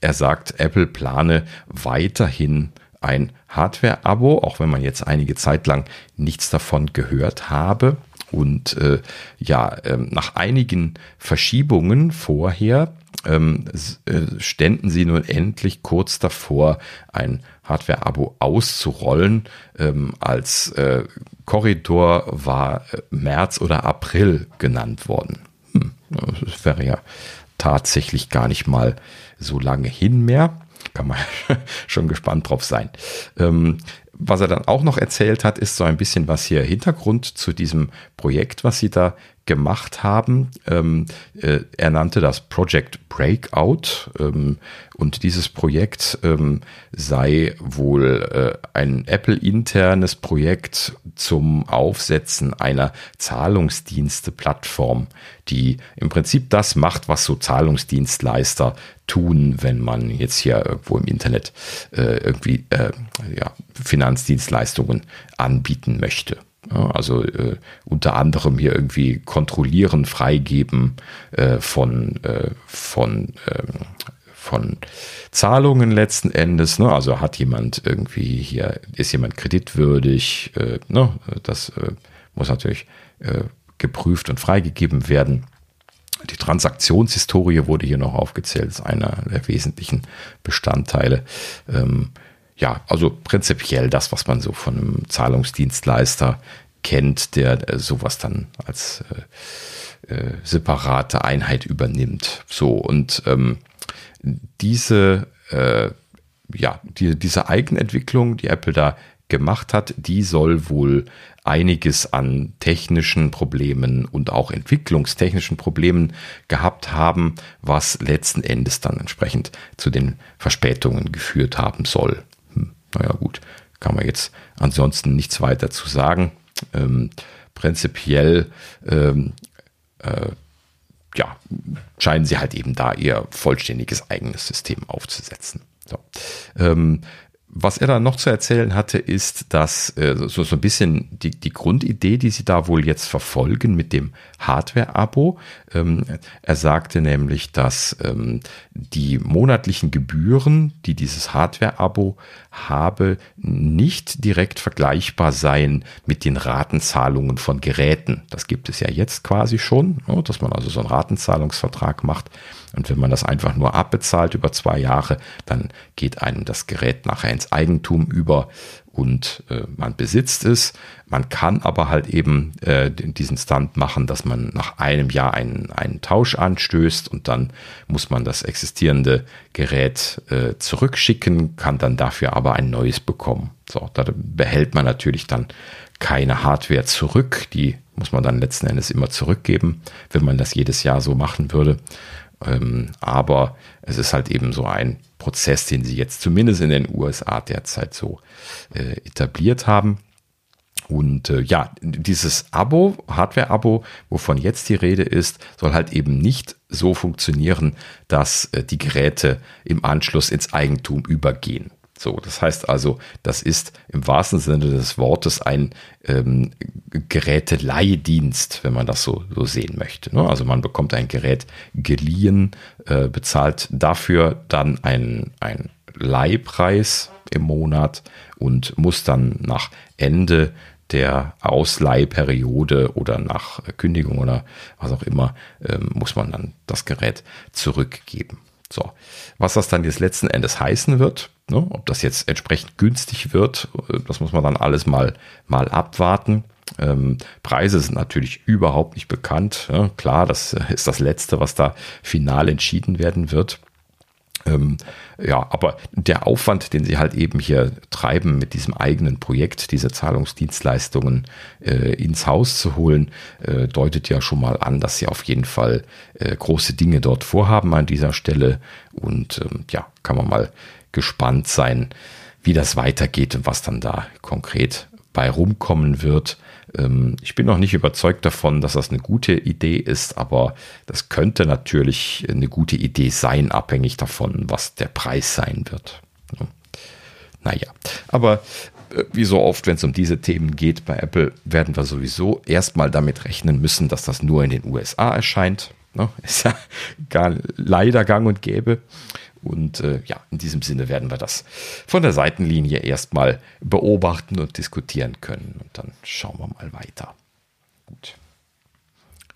er sagt, Apple plane weiterhin ein Hardware-Abo, auch wenn man jetzt einige Zeit lang nichts davon gehört habe. Und äh, ja, ähm, nach einigen Verschiebungen vorher ähm, äh, ständen sie nun endlich kurz davor, ein Hardware-Abo auszurollen. Ähm, als äh, Korridor war äh, März oder April genannt worden. Hm, das wäre ja tatsächlich gar nicht mal so lange hin mehr kann man schon gespannt drauf sein. Ähm, was er dann auch noch erzählt hat, ist so ein bisschen was hier Hintergrund zu diesem Projekt, was sie da gemacht haben. Ähm, äh, er nannte das Project Breakout ähm, und dieses Projekt ähm, sei wohl äh, ein Apple-internes Projekt zum Aufsetzen einer Zahlungsdienste-Plattform, die im Prinzip das macht, was so Zahlungsdienstleister tun, wenn man jetzt hier irgendwo im Internet äh, irgendwie äh, ja, Finanzdienstleistungen anbieten möchte. Also äh, unter anderem hier irgendwie kontrollieren, freigeben äh, von, äh, von, ähm, von Zahlungen letzten Endes. Ne? Also hat jemand irgendwie hier, ist jemand kreditwürdig, äh, ne? das äh, muss natürlich äh, geprüft und freigegeben werden. Die Transaktionshistorie wurde hier noch aufgezählt, ist einer der wesentlichen Bestandteile. Ähm, ja, also prinzipiell das, was man so von einem Zahlungsdienstleister kennt, der äh, sowas dann als äh, äh, separate Einheit übernimmt. So, und ähm, diese, äh, ja, die, diese Eigenentwicklung, die Apple da gemacht hat, die soll wohl einiges an technischen Problemen und auch entwicklungstechnischen Problemen gehabt haben, was letzten Endes dann entsprechend zu den Verspätungen geführt haben soll. Naja gut, kann man jetzt ansonsten nichts weiter zu sagen. Ähm, prinzipiell ähm, äh, ja, scheinen sie halt eben da ihr vollständiges eigenes System aufzusetzen. So. Ähm, was er da noch zu erzählen hatte, ist, dass äh, so, so ein bisschen die, die Grundidee, die sie da wohl jetzt verfolgen mit dem Hardware-Abo. Ähm, er sagte nämlich, dass ähm, die monatlichen Gebühren, die dieses Hardware-Abo habe, nicht direkt vergleichbar seien mit den Ratenzahlungen von Geräten. Das gibt es ja jetzt quasi schon, ne, dass man also so einen Ratenzahlungsvertrag macht. Und wenn man das einfach nur abbezahlt über zwei Jahre, dann geht einem das Gerät nachher ins Eigentum über und äh, man besitzt es. Man kann aber halt eben äh, diesen Stunt machen, dass man nach einem Jahr einen, einen Tausch anstößt und dann muss man das existierende Gerät äh, zurückschicken, kann dann dafür aber ein neues bekommen. So, da behält man natürlich dann keine Hardware zurück. Die muss man dann letzten Endes immer zurückgeben, wenn man das jedes Jahr so machen würde. Ähm, aber es ist halt eben so ein Prozess, den sie jetzt zumindest in den USA derzeit so äh, etabliert haben. Und äh, ja, dieses Abo, Hardware-Abo, wovon jetzt die Rede ist, soll halt eben nicht so funktionieren, dass äh, die Geräte im Anschluss ins Eigentum übergehen. So, das heißt also, das ist im wahrsten Sinne des Wortes ein ähm, Geräteleihdienst, wenn man das so, so sehen möchte. Ne? Also man bekommt ein Gerät geliehen, äh, bezahlt dafür dann einen, einen Leihpreis im Monat und muss dann nach Ende der Ausleihperiode oder nach Kündigung oder was auch immer, ähm, muss man dann das Gerät zurückgeben. So, was das dann jetzt letzten Endes heißen wird, ne, ob das jetzt entsprechend günstig wird, äh, das muss man dann alles mal, mal abwarten. Ähm, Preise sind natürlich überhaupt nicht bekannt. Ja, klar, das ist das Letzte, was da final entschieden werden wird. Ähm, ja, aber der Aufwand, den sie halt eben hier treiben, mit diesem eigenen Projekt, diese Zahlungsdienstleistungen äh, ins Haus zu holen, äh, deutet ja schon mal an, dass sie auf jeden Fall äh, große Dinge dort vorhaben an dieser Stelle. Und ähm, ja, kann man mal gespannt sein, wie das weitergeht und was dann da konkret bei rumkommen wird. Ähm, ich bin noch nicht überzeugt davon, dass das eine gute Idee ist, aber das könnte natürlich eine gute Idee sein, abhängig davon, was der Preis sein wird. Naja, aber äh, wie so oft, wenn es um diese Themen geht bei Apple, werden wir sowieso erstmal damit rechnen müssen, dass das nur in den USA erscheint. Ne? Ist ja gar leider gang und gäbe. Und äh, ja, in diesem Sinne werden wir das von der Seitenlinie erstmal beobachten und diskutieren können. Und dann schauen wir mal weiter. Gut.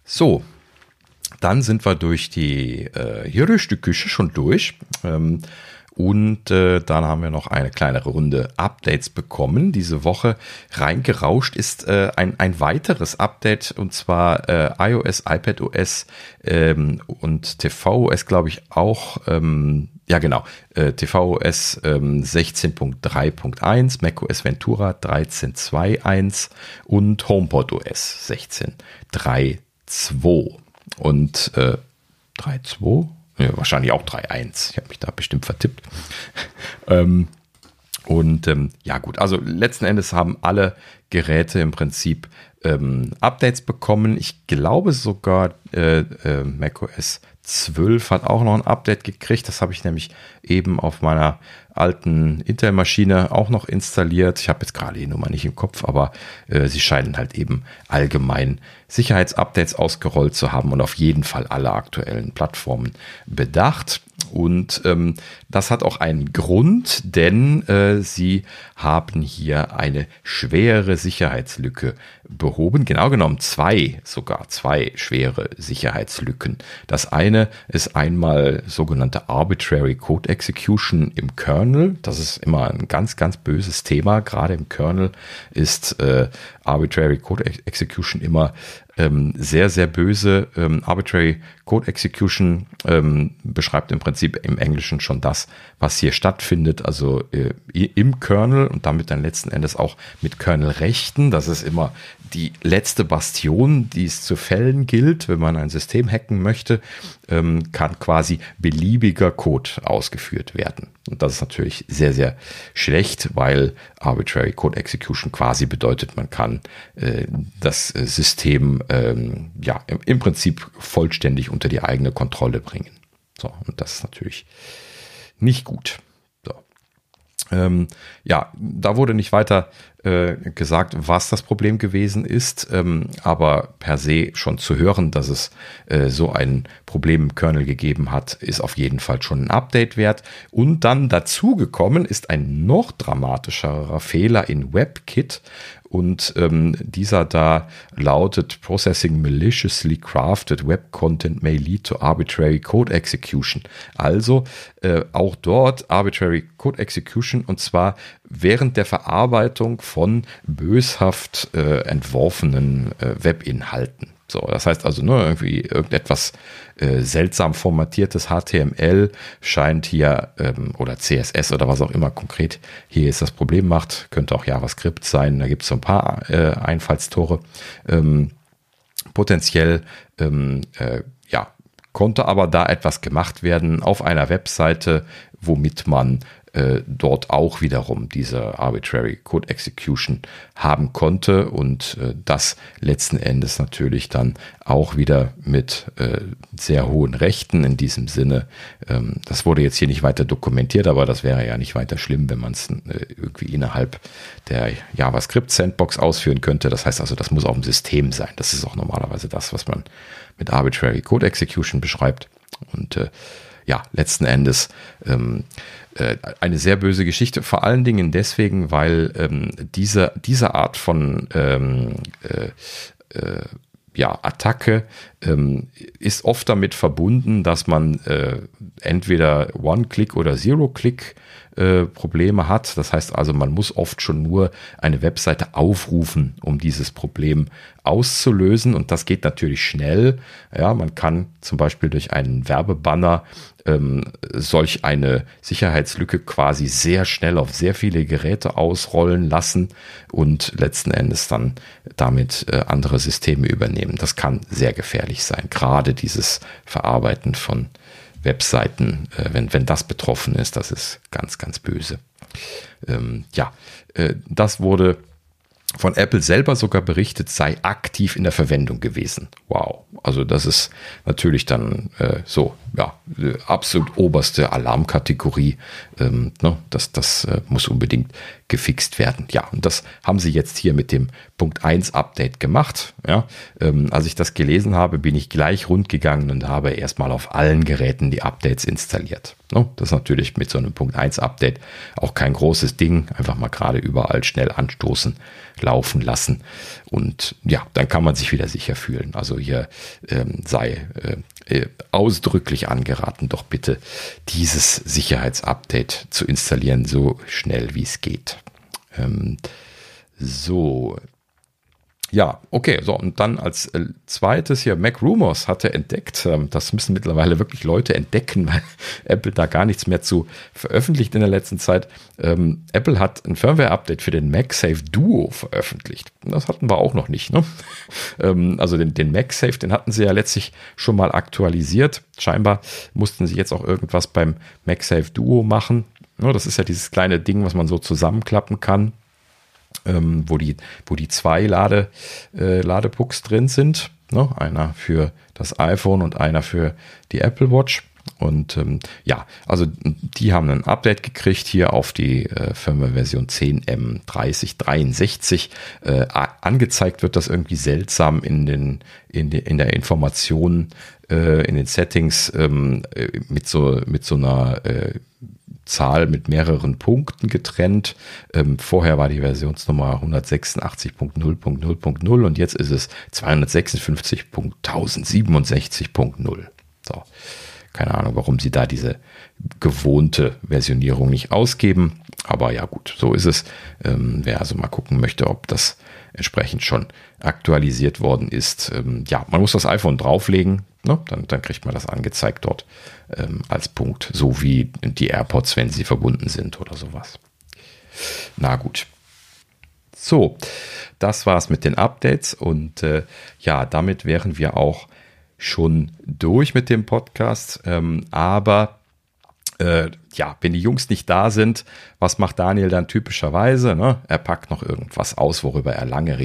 So, dann sind wir durch die äh, Küche schon durch. Ähm, und äh, dann haben wir noch eine kleinere Runde Updates bekommen. Diese Woche reingerauscht ist äh, ein, ein weiteres Update und zwar äh, iOS, iPadOS ähm, und tvOS, glaube ich, auch. Ähm, ja, genau. Äh, tvOS ähm, 16.3.1, macOS Ventura 13.2.1 und HomePodOS 16.3.2. Und äh, 3.2? Ja, wahrscheinlich auch 3.1. Ich habe mich da bestimmt vertippt. ähm, und ähm, ja gut, also letzten Endes haben alle Geräte im Prinzip ähm, Updates bekommen. Ich glaube sogar äh, äh, macOS 12 hat auch noch ein Update gekriegt. Das habe ich nämlich eben auf meiner alten Intel-Maschine auch noch installiert. Ich habe jetzt gerade die Nummer nicht im Kopf, aber äh, sie scheinen halt eben allgemein Sicherheitsupdates ausgerollt zu haben und auf jeden Fall alle aktuellen Plattformen bedacht. Und ähm, das hat auch einen Grund, denn äh, sie haben hier eine schwere Sicherheitslücke behoben. Genau genommen zwei, sogar zwei schwere Sicherheitslücken. Das eine ist einmal sogenannte Arbitrary Code Execution im Kernel. Das ist immer ein ganz, ganz böses Thema. Gerade im Kernel ist äh, Arbitrary Code Execution immer ähm, sehr, sehr böse. Ähm, Arbitrary Code Execution ähm, beschreibt im Prinzip im Englischen schon das, was hier stattfindet, also äh, im Kernel und damit dann letzten Endes auch mit Kernelrechten. Das ist immer die letzte Bastion, die es zu fällen gilt, wenn man ein System hacken möchte, ähm, kann quasi beliebiger Code ausgeführt werden. Und das ist natürlich sehr, sehr schlecht, weil Arbitrary Code Execution quasi bedeutet, man kann äh, das System ähm, ja im, im Prinzip vollständig unter die eigene Kontrolle bringen. So, und das ist natürlich nicht gut. Ähm, ja, da wurde nicht weiter äh, gesagt, was das Problem gewesen ist, ähm, aber per se schon zu hören, dass es äh, so ein Problem im Kernel gegeben hat, ist auf jeden Fall schon ein Update wert. Und dann dazugekommen ist ein noch dramatischerer Fehler in WebKit und ähm, dieser da lautet Processing maliciously crafted web content may lead to arbitrary code execution. Also äh, auch dort arbitrary code execution und zwar während der Verarbeitung von böshaft äh, entworfenen äh, Webinhalten. So, das heißt also nur irgendwie irgendetwas äh, seltsam formatiertes HTML scheint hier ähm, oder CSS oder was auch immer konkret hier jetzt das Problem macht. Könnte auch JavaScript sein. Da gibt es so ein paar äh, Einfallstore. Ähm, potenziell ähm, äh, ja konnte aber da etwas gemacht werden auf einer Webseite, womit man äh, dort auch wiederum diese Arbitrary Code Execution haben konnte und äh, das letzten Endes natürlich dann auch wieder mit äh, sehr hohen Rechten in diesem Sinne. Ähm, das wurde jetzt hier nicht weiter dokumentiert, aber das wäre ja nicht weiter schlimm, wenn man es äh, irgendwie innerhalb der JavaScript Sandbox ausführen könnte. Das heißt also, das muss auf dem System sein. Das ist auch normalerweise das, was man mit Arbitrary Code Execution beschreibt. Und äh, ja, letzten Endes ähm, äh, eine sehr böse Geschichte, vor allen Dingen deswegen, weil ähm, diese, diese Art von ähm, äh, äh, ja, Attacke ähm, ist oft damit verbunden, dass man äh, entweder One-Click oder Zero-Click äh, Probleme hat. Das heißt also, man muss oft schon nur eine Webseite aufrufen, um dieses Problem auszulösen. Und das geht natürlich schnell. Ja, man kann zum Beispiel durch einen Werbebanner ähm, solch eine Sicherheitslücke quasi sehr schnell auf sehr viele Geräte ausrollen lassen und letzten Endes dann damit äh, andere Systeme übernehmen. Das kann sehr gefährlich sein. Gerade dieses Verarbeiten von Webseiten, äh, wenn, wenn das betroffen ist, das ist ganz, ganz böse. Ähm, ja, äh, das wurde von Apple selber sogar berichtet, sei aktiv in der Verwendung gewesen. Wow. Also das ist natürlich dann äh, so, ja, absolut oberste Alarmkategorie. Ähm, ne, das das äh, muss unbedingt gefixt werden. Ja, und das haben sie jetzt hier mit dem Punkt 1 Update gemacht. Ja, ähm, als ich das gelesen habe, bin ich gleich rundgegangen und habe erstmal auf allen Geräten die Updates installiert. Ne, das ist natürlich mit so einem Punkt 1 Update auch kein großes Ding. Einfach mal gerade überall schnell anstoßen, laufen lassen. Und ja, dann kann man sich wieder sicher fühlen. Also hier ähm, sei äh, äh ausdrücklich angeraten, doch bitte dieses Sicherheitsupdate zu installieren, so schnell wie es geht. Ähm, so. Ja, okay, so und dann als äh, zweites hier Mac Rumors hatte entdeckt, ähm, das müssen mittlerweile wirklich Leute entdecken, weil Apple da gar nichts mehr zu veröffentlicht in der letzten Zeit. Ähm, Apple hat ein Firmware-Update für den MagSafe Duo veröffentlicht. Das hatten wir auch noch nicht. Ne? Ähm, also den, den MagSafe, den hatten sie ja letztlich schon mal aktualisiert. Scheinbar mussten sie jetzt auch irgendwas beim MagSafe Duo machen. Das ist ja dieses kleine Ding, was man so zusammenklappen kann, ähm, wo, die, wo die zwei Lade, äh, Ladepucks drin sind. Ne? Einer für das iPhone und einer für die Apple Watch. Und ähm, ja, also die haben ein Update gekriegt hier auf die äh, Firmware-Version 10M3063. Äh, angezeigt wird das irgendwie seltsam in, den, in, de, in der Information, äh, in den Settings ähm, äh, mit, so, mit so einer äh, Zahl mit mehreren Punkten getrennt. Ähm, vorher war die Versionsnummer 186.0.0.0 und jetzt ist es 256.1067.0. So. Keine Ahnung, warum sie da diese gewohnte Versionierung nicht ausgeben. Aber ja gut, so ist es. Ähm, wer also mal gucken möchte, ob das entsprechend schon aktualisiert worden ist. Ähm, ja, man muss das iPhone drauflegen, ne? dann, dann kriegt man das angezeigt dort ähm, als Punkt, so wie die AirPods, wenn sie verbunden sind oder sowas. Na gut. So, das war's mit den Updates und äh, ja, damit wären wir auch schon durch mit dem Podcast. Ähm, aber äh, ja, wenn die Jungs nicht da sind, was macht Daniel dann typischerweise? Ne? Er packt noch irgendwas aus, worüber er lange,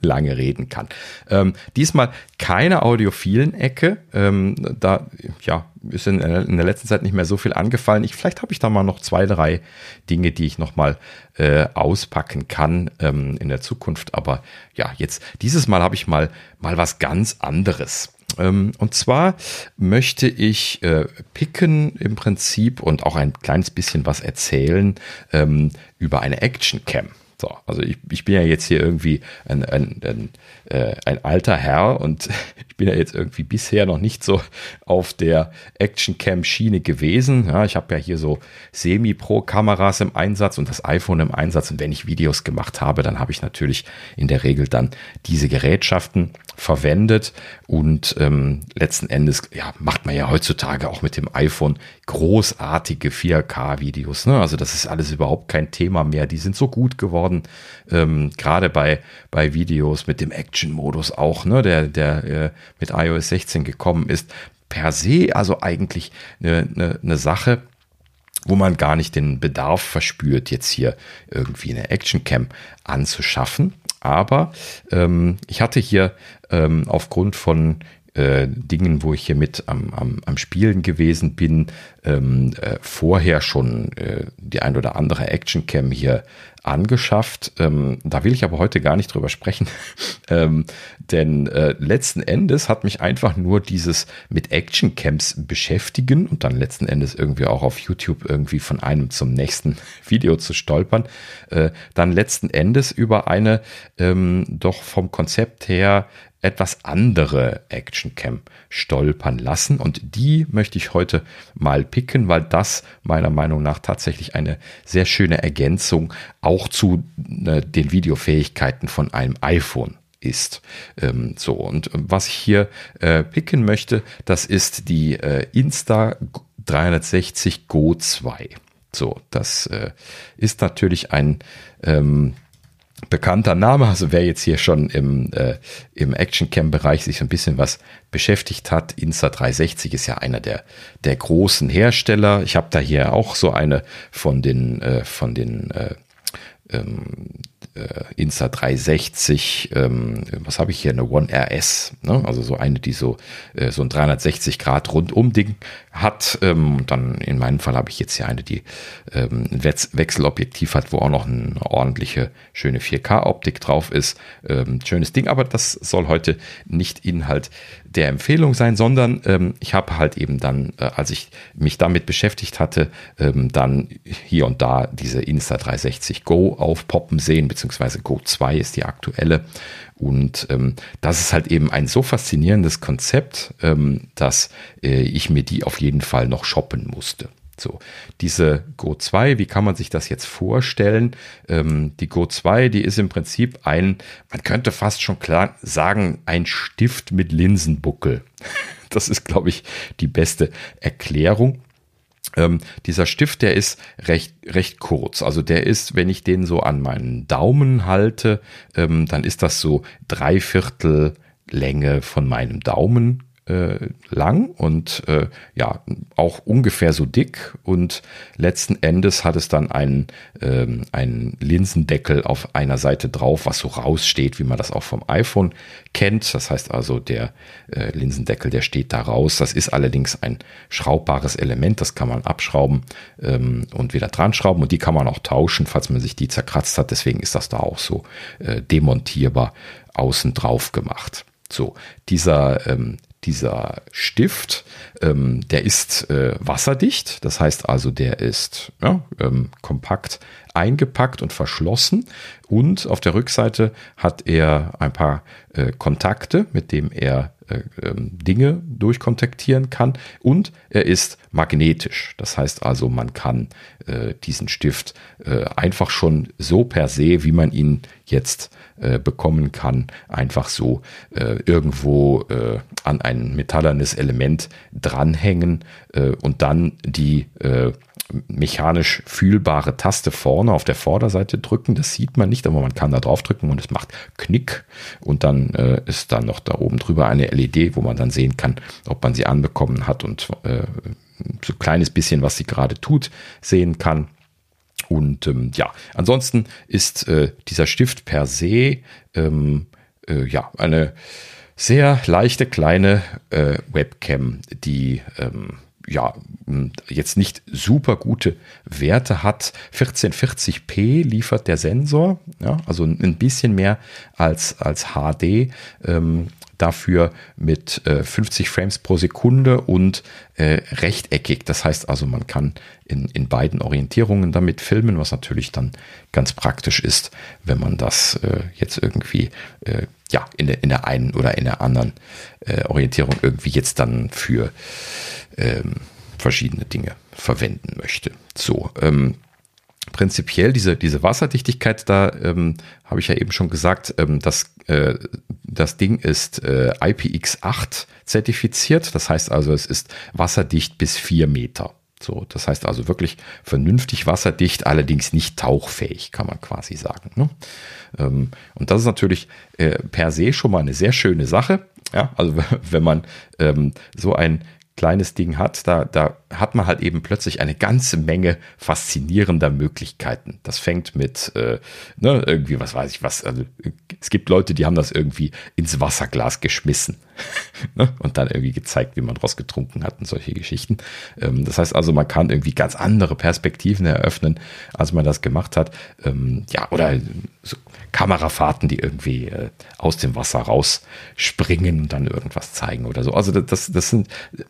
lange reden kann. Ähm, diesmal keine audiophilen Ecke. Ähm, da ja, ist in, in, der letzten Zeit nicht mehr so viel angefallen. Ich, vielleicht habe ich da mal noch zwei, drei Dinge, die ich noch mal äh, auspacken kann ähm, in der Zukunft. Aber ja, jetzt dieses Mal habe ich mal mal was ganz anderes. Ähm, und zwar möchte ich äh, picken im Prinzip und auch ein kleines bisschen was erzählen ähm, über eine Action Cam. So, also ich, ich bin ja jetzt hier irgendwie ein, ein, ein, äh, ein alter Herr und ich bin ja jetzt irgendwie bisher noch nicht so auf der Action-Cam-Schiene gewesen. Ja, ich habe ja hier so Semi-Pro-Kameras im Einsatz und das iPhone im Einsatz. Und wenn ich Videos gemacht habe, dann habe ich natürlich in der Regel dann diese Gerätschaften verwendet. Und ähm, letzten Endes ja, macht man ja heutzutage auch mit dem iPhone großartige 4K-Videos. Ne? Also das ist alles überhaupt kein Thema mehr. Die sind so gut geworden geworden. Ähm, Gerade bei, bei Videos mit dem Action-Modus auch, ne, der, der äh, mit iOS 16 gekommen ist. Per se also eigentlich eine, eine, eine Sache, wo man gar nicht den Bedarf verspürt, jetzt hier irgendwie eine Action-Cam anzuschaffen. Aber ähm, ich hatte hier ähm, aufgrund von äh, Dingen, wo ich hier mit am, am, am Spielen gewesen bin, ähm, äh, vorher schon äh, die ein oder andere Actioncam hier angeschafft. Ähm, da will ich aber heute gar nicht drüber sprechen, ähm, denn äh, letzten Endes hat mich einfach nur dieses mit Actioncams beschäftigen und dann letzten Endes irgendwie auch auf YouTube irgendwie von einem zum nächsten Video zu stolpern, äh, dann letzten Endes über eine ähm, doch vom Konzept her etwas andere Actioncam stolpern lassen. Und die möchte ich heute mal picken, weil das meiner Meinung nach tatsächlich eine sehr schöne Ergänzung auch zu äh, den Videofähigkeiten von einem iPhone ist. Ähm, so, und was ich hier äh, picken möchte, das ist die äh, Insta 360 Go 2. So, das äh, ist natürlich ein ähm, bekannter Name. Also wer jetzt hier schon im, äh, im Action-Cam-Bereich sich ein bisschen was beschäftigt hat, Insta360 ist ja einer der, der großen Hersteller. Ich habe da hier auch so eine von den, äh, von den äh, ähm, äh, Insta360, ähm, was habe ich hier, eine One RS, ne? also so eine, die so, äh, so ein 360 Grad Rundum-Ding hat. Ähm, dann in meinem Fall habe ich jetzt hier eine, die ähm, ein Wechselobjektiv hat, wo auch noch eine ordentliche, schöne 4K-Optik drauf ist. Ähm, schönes Ding, aber das soll heute nicht Inhalt der Empfehlung sein, sondern ähm, ich habe halt eben dann, äh, als ich mich damit beschäftigt hatte, ähm, dann hier und da diese Insta360 Go aufpoppen sehen, beziehungsweise Go 2 ist die aktuelle. Und ähm, das ist halt eben ein so faszinierendes Konzept, ähm, dass äh, ich mir die auf jeden Fall noch shoppen musste. So, diese Go 2, wie kann man sich das jetzt vorstellen? Ähm, die Go 2, die ist im Prinzip ein, man könnte fast schon klar sagen, ein Stift mit Linsenbuckel. Das ist, glaube ich, die beste Erklärung. Ähm, dieser Stift, der ist recht, recht kurz. Also der ist, wenn ich den so an meinen Daumen halte, ähm, dann ist das so dreiviertel Länge von meinem Daumen äh, lang und äh, ja auch ungefähr so dick und letzten Endes hat es dann einen, ähm, einen Linsendeckel auf einer Seite drauf, was so raussteht, wie man das auch vom iPhone kennt. Das heißt also, der äh, Linsendeckel, der steht da raus. Das ist allerdings ein schraubbares Element, das kann man abschrauben ähm, und wieder dran schrauben und die kann man auch tauschen, falls man sich die zerkratzt hat. Deswegen ist das da auch so äh, demontierbar außen drauf gemacht. So, dieser ähm, dieser Stift, ähm, der ist äh, wasserdicht, das heißt also, der ist ja, ähm, kompakt eingepackt und verschlossen und auf der Rückseite hat er ein paar äh, Kontakte, mit dem er äh, ähm, Dinge durchkontaktieren kann und er ist magnetisch. Das heißt also, man kann äh, diesen Stift äh, einfach schon so per se, wie man ihn jetzt äh, bekommen kann, einfach so äh, irgendwo an ein metallernes Element dranhängen und dann die mechanisch fühlbare Taste vorne auf der Vorderseite drücken. Das sieht man nicht, aber man kann da drauf drücken und es macht Knick und dann äh, ist dann noch da oben drüber eine LED, wo man dann sehen kann, ob man sie anbekommen hat und äh, so ein kleines bisschen, was sie gerade tut, sehen kann. Und ähm, ja, ansonsten ist äh, dieser Stift per se ähm, äh, ja eine sehr leichte kleine äh, Webcam, die ähm, ja, jetzt nicht super gute Werte hat. 1440p liefert der Sensor, ja, also ein bisschen mehr als, als HD. Ähm, dafür mit äh, 50 Frames pro Sekunde und äh, rechteckig. Das heißt also, man kann in, in beiden Orientierungen damit filmen, was natürlich dann ganz praktisch ist, wenn man das äh, jetzt irgendwie äh, ja, in der, in der einen oder in der anderen äh, Orientierung irgendwie jetzt dann für ähm, verschiedene Dinge verwenden möchte. So, ähm, prinzipiell diese, diese Wasserdichtigkeit, da ähm, habe ich ja eben schon gesagt, ähm, dass äh, das Ding ist äh, IPX8 zertifiziert. Das heißt also, es ist wasserdicht bis vier Meter. So, das heißt also wirklich vernünftig wasserdicht, allerdings nicht tauchfähig, kann man quasi sagen. Ne? Ähm, und das ist natürlich äh, per se schon mal eine sehr schöne Sache. Ja, also wenn man ähm, so ein kleines Ding hat, da, da hat man halt eben plötzlich eine ganze Menge faszinierender Möglichkeiten. Das fängt mit, äh, ne, irgendwie, was weiß ich was, also, es gibt Leute, die haben das irgendwie ins Wasserglas geschmissen und dann irgendwie gezeigt, wie man draus getrunken hat und solche Geschichten. Ähm, das heißt also, man kann irgendwie ganz andere Perspektiven eröffnen, als man das gemacht hat. Ähm, ja, oder so Kamerafahrten, die irgendwie äh, aus dem Wasser rausspringen und dann irgendwas zeigen oder so. Also das, das sind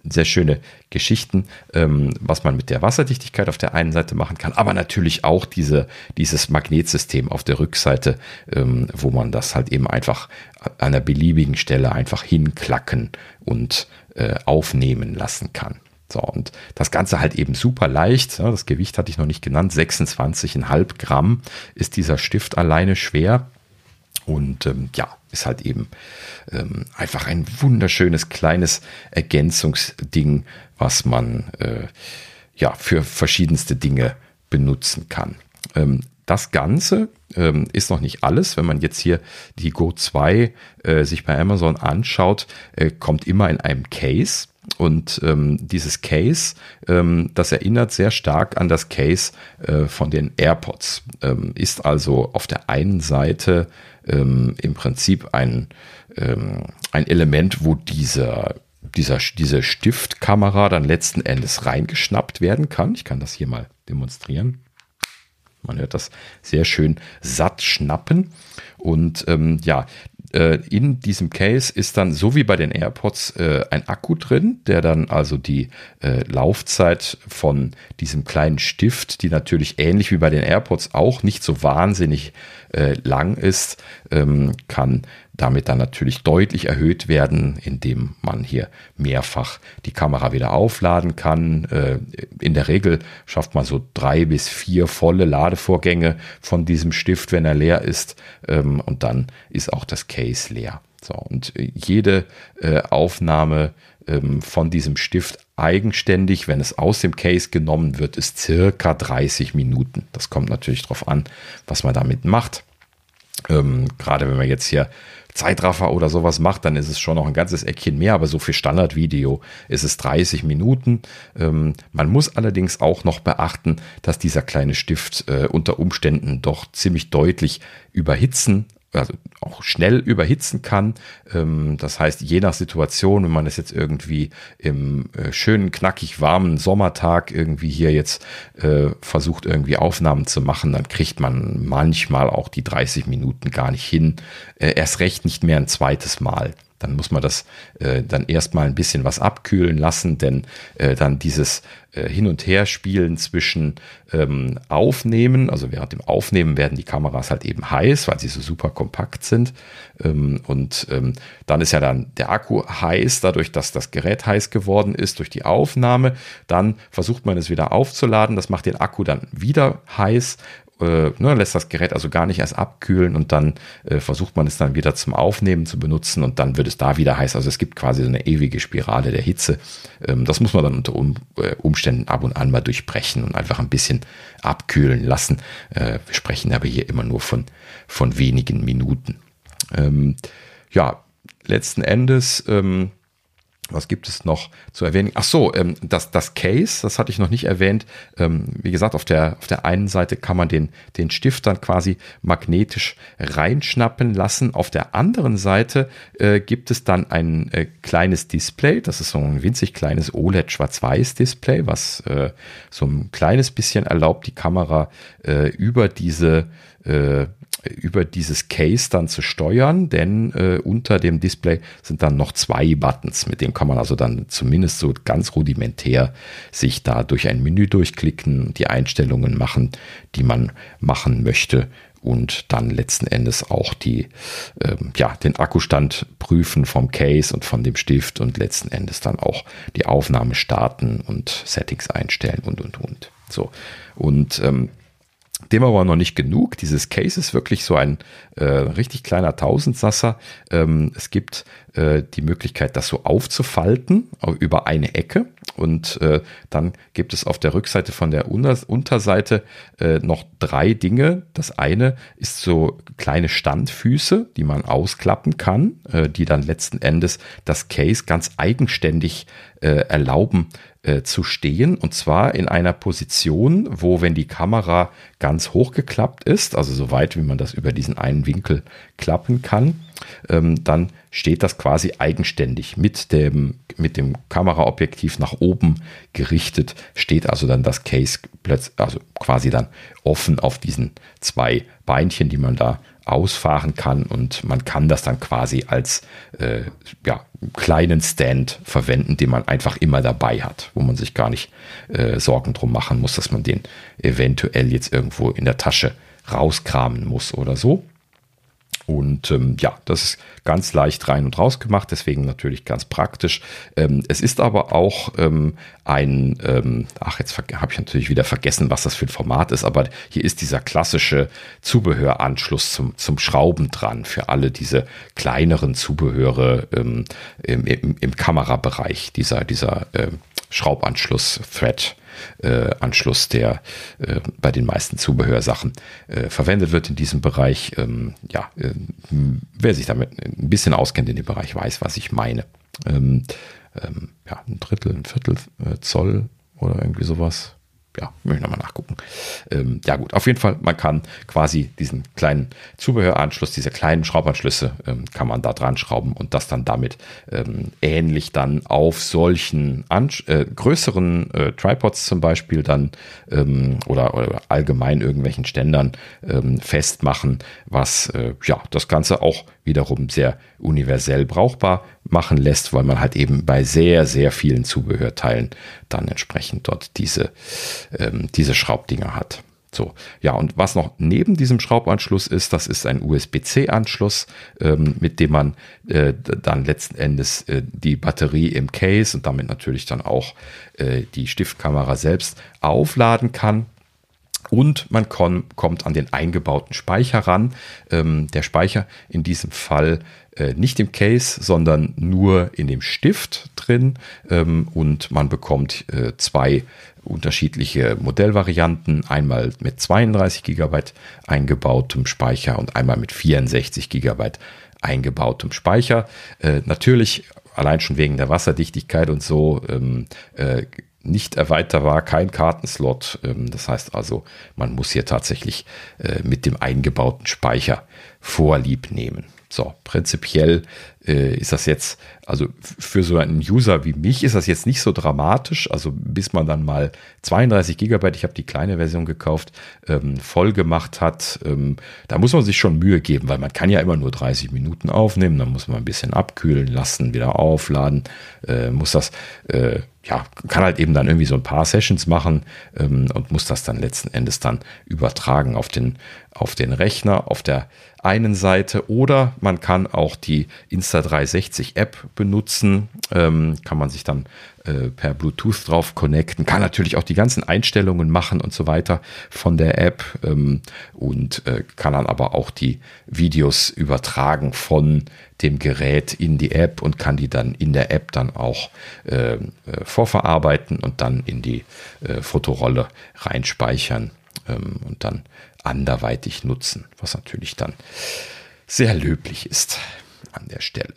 sehr schöne Geschichten, ähm, was man mit der Wasserdichtigkeit auf der einen Seite machen kann, aber natürlich auch diese, dieses Magnetsystem auf der Rückseite, wo man das halt eben einfach an einer beliebigen Stelle einfach hinklacken und äh, aufnehmen lassen kann. So, und das Ganze halt eben super leicht. Ja, das Gewicht hatte ich noch nicht genannt. 26,5 Gramm ist dieser Stift alleine schwer. Und ähm, ja, ist halt eben ähm, einfach ein wunderschönes kleines Ergänzungsding, was man äh, ja für verschiedenste Dinge benutzen kann. Ähm, das Ganze ähm, ist noch nicht alles. Wenn man jetzt hier die Go 2 äh, sich bei Amazon anschaut, äh, kommt immer in einem Case. Und ähm, dieses Case, ähm, das erinnert sehr stark an das Case äh, von den AirPods. Ähm, ist also auf der einen Seite ähm, im Prinzip ein, ähm, ein Element, wo dieser, dieser, diese Stiftkamera dann letzten Endes reingeschnappt werden kann. Ich kann das hier mal demonstrieren. Man hört das sehr schön satt schnappen. Und ähm, ja, äh, in diesem Case ist dann so wie bei den AirPods äh, ein Akku drin, der dann also die äh, Laufzeit von diesem kleinen Stift, die natürlich ähnlich wie bei den AirPods auch nicht so wahnsinnig äh, lang ist, ähm, kann damit dann natürlich deutlich erhöht werden, indem man hier mehrfach die Kamera wieder aufladen kann. Äh, in der Regel schafft man so drei bis vier volle Ladevorgänge von diesem Stift, wenn er leer ist. Ähm, und dann ist auch das Case leer. So, und jede äh, Aufnahme ähm, von diesem Stift eigenständig, wenn es aus dem Case genommen wird, ist circa 30 Minuten. Das kommt natürlich darauf an, was man damit macht. Ähm, gerade wenn man jetzt hier Zeitraffer oder sowas macht, dann ist es schon noch ein ganzes Eckchen mehr, aber so für Standardvideo ist es 30 Minuten. Ähm, man muss allerdings auch noch beachten, dass dieser kleine Stift äh, unter Umständen doch ziemlich deutlich überhitzen also auch schnell überhitzen kann. Ähm, das heißt, je nach Situation, wenn man es jetzt irgendwie im äh, schönen, knackig warmen Sommertag irgendwie hier jetzt äh, versucht, irgendwie Aufnahmen zu machen, dann kriegt man manchmal auch die 30 Minuten gar nicht hin. Äh, erst recht nicht mehr ein zweites Mal dann muss man das äh, dann erstmal ein bisschen was abkühlen lassen, denn äh, dann dieses äh, Hin- und Herspielen zwischen ähm, Aufnehmen, also während dem Aufnehmen werden die Kameras halt eben heiß, weil sie so super kompakt sind. Ähm, und ähm, dann ist ja dann der Akku heiß, dadurch, dass das Gerät heiß geworden ist durch die Aufnahme. Dann versucht man es wieder aufzuladen, das macht den Akku dann wieder heiß äh, ne, lässt das Gerät also gar nicht erst abkühlen und dann äh, versucht man es dann wieder zum Aufnehmen zu benutzen und dann wird es da wieder heiß. Also es gibt quasi so eine ewige Spirale der Hitze. Ähm, das muss man dann unter um, äh, Umständen ab und an mal durchbrechen und einfach ein bisschen abkühlen lassen. Äh, wir sprechen aber hier immer nur von, von wenigen Minuten. Ähm, ja, letzten Endes ähm, was gibt es noch zu erwähnen? Ach so, ähm, das, das Case, das hatte ich noch nicht erwähnt. Ähm, wie gesagt, auf der, auf der einen Seite kann man den, den Stift dann quasi magnetisch reinschnappen lassen. Auf der anderen Seite äh, gibt es dann ein äh, kleines Display. Das ist so ein winzig kleines OLED-Schwarz-Weiß-Display, was äh, so ein kleines bisschen erlaubt, die Kamera äh, über diese äh, über dieses Case dann zu steuern, denn äh, unter dem Display sind dann noch zwei Buttons, mit denen kann man also dann zumindest so ganz rudimentär sich da durch ein Menü durchklicken, die Einstellungen machen, die man machen möchte und dann letzten Endes auch die, ähm, ja, den Akkustand prüfen vom Case und von dem Stift und letzten Endes dann auch die Aufnahme starten und Settings einstellen und und und. So. Und ähm, dem aber noch nicht genug. Dieses Case ist wirklich so ein äh, richtig kleiner Tausendsasser. Ähm, es gibt äh, die Möglichkeit, das so aufzufalten über eine Ecke. Und äh, dann gibt es auf der Rückseite von der Unter Unterseite äh, noch drei Dinge. Das eine ist so kleine Standfüße, die man ausklappen kann, äh, die dann letzten Endes das Case ganz eigenständig äh, erlauben, äh, zu stehen. Und zwar in einer Position, wo wenn die Kamera ganz hochgeklappt ist, also so weit wie man das über diesen einen Winkel klappen kann, ähm, dann steht das quasi eigenständig mit dem, mit dem Kameraobjektiv nach oben gerichtet, steht also dann das Case also quasi dann offen auf diesen zwei Beinchen, die man da ausfahren kann und man kann das dann quasi als äh, ja, kleinen Stand verwenden, den man einfach immer dabei hat, wo man sich gar nicht äh, Sorgen drum machen muss, dass man den eventuell jetzt irgendwo in der Tasche rauskramen muss oder so. Und ähm, ja, das ist ganz leicht rein und raus gemacht, deswegen natürlich ganz praktisch. Ähm, es ist aber auch ähm, ein, ähm, ach, jetzt habe ich natürlich wieder vergessen, was das für ein Format ist, aber hier ist dieser klassische Zubehöranschluss zum, zum Schrauben dran für alle diese kleineren Zubehöre ähm, im, im, im Kamerabereich, dieser, dieser äh, Schraubanschluss, Thread äh, Anschluss, der äh, bei den meisten Zubehörsachen äh, verwendet wird in diesem Bereich. Ähm, ja, äh, wer sich damit ein bisschen auskennt in dem Bereich, weiß, was ich meine. Ähm, ähm, ja, ein Drittel, ein Viertel äh, Zoll oder irgendwie sowas ja, möchte ich nochmal nachgucken. Ähm, ja gut, auf jeden Fall, man kann quasi diesen kleinen Zubehöranschluss, diese kleinen Schraubanschlüsse, ähm, kann man da dran schrauben und das dann damit ähm, ähnlich dann auf solchen Ansch äh, größeren äh, Tripods zum Beispiel dann ähm, oder, oder allgemein irgendwelchen Ständern ähm, festmachen, was äh, ja das Ganze auch wiederum sehr universell brauchbar machen lässt, weil man halt eben bei sehr, sehr vielen Zubehörteilen dann entsprechend dort diese, ähm, diese Schraubdinger hat. So, ja, und was noch neben diesem Schraubanschluss ist, das ist ein USB-C-Anschluss, ähm, mit dem man äh, dann letzten Endes äh, die Batterie im Case und damit natürlich dann auch äh, die Stiftkamera selbst aufladen kann. Und man kommt an den eingebauten Speicher ran. Ähm, der Speicher in diesem Fall äh, nicht im Case, sondern nur in dem Stift drin. Ähm, und man bekommt äh, zwei unterschiedliche Modellvarianten. Einmal mit 32 GB eingebautem Speicher und einmal mit 64 GB eingebautem Speicher. Äh, natürlich allein schon wegen der Wasserdichtigkeit und so ähm, äh, nicht erweiterbar, kein Kartenslot. Ähm, das heißt also, man muss hier tatsächlich äh, mit dem eingebauten Speicher Vorlieb nehmen. So, prinzipiell äh, ist das jetzt, also für so einen User wie mich ist das jetzt nicht so dramatisch. Also bis man dann mal 32 Gigabyte, ich habe die kleine Version gekauft, ähm, voll gemacht hat, ähm, da muss man sich schon Mühe geben, weil man kann ja immer nur 30 Minuten aufnehmen, dann muss man ein bisschen abkühlen lassen, wieder aufladen, äh, muss das äh, ja, kann halt eben dann irgendwie so ein paar Sessions machen ähm, und muss das dann letzten Endes dann übertragen auf den, auf den Rechner auf der einen Seite oder man kann auch die Insta360 App benutzen, ähm, kann man sich dann äh, per Bluetooth drauf connecten, kann natürlich auch die ganzen Einstellungen machen und so weiter von der App. Ähm, und äh, kann dann aber auch die Videos übertragen von dem Gerät in die App und kann die dann in der App dann auch äh, äh vorverarbeiten und dann in die äh, Fotorolle reinspeichern ähm, und dann anderweitig nutzen, was natürlich dann sehr löblich ist an der Stelle.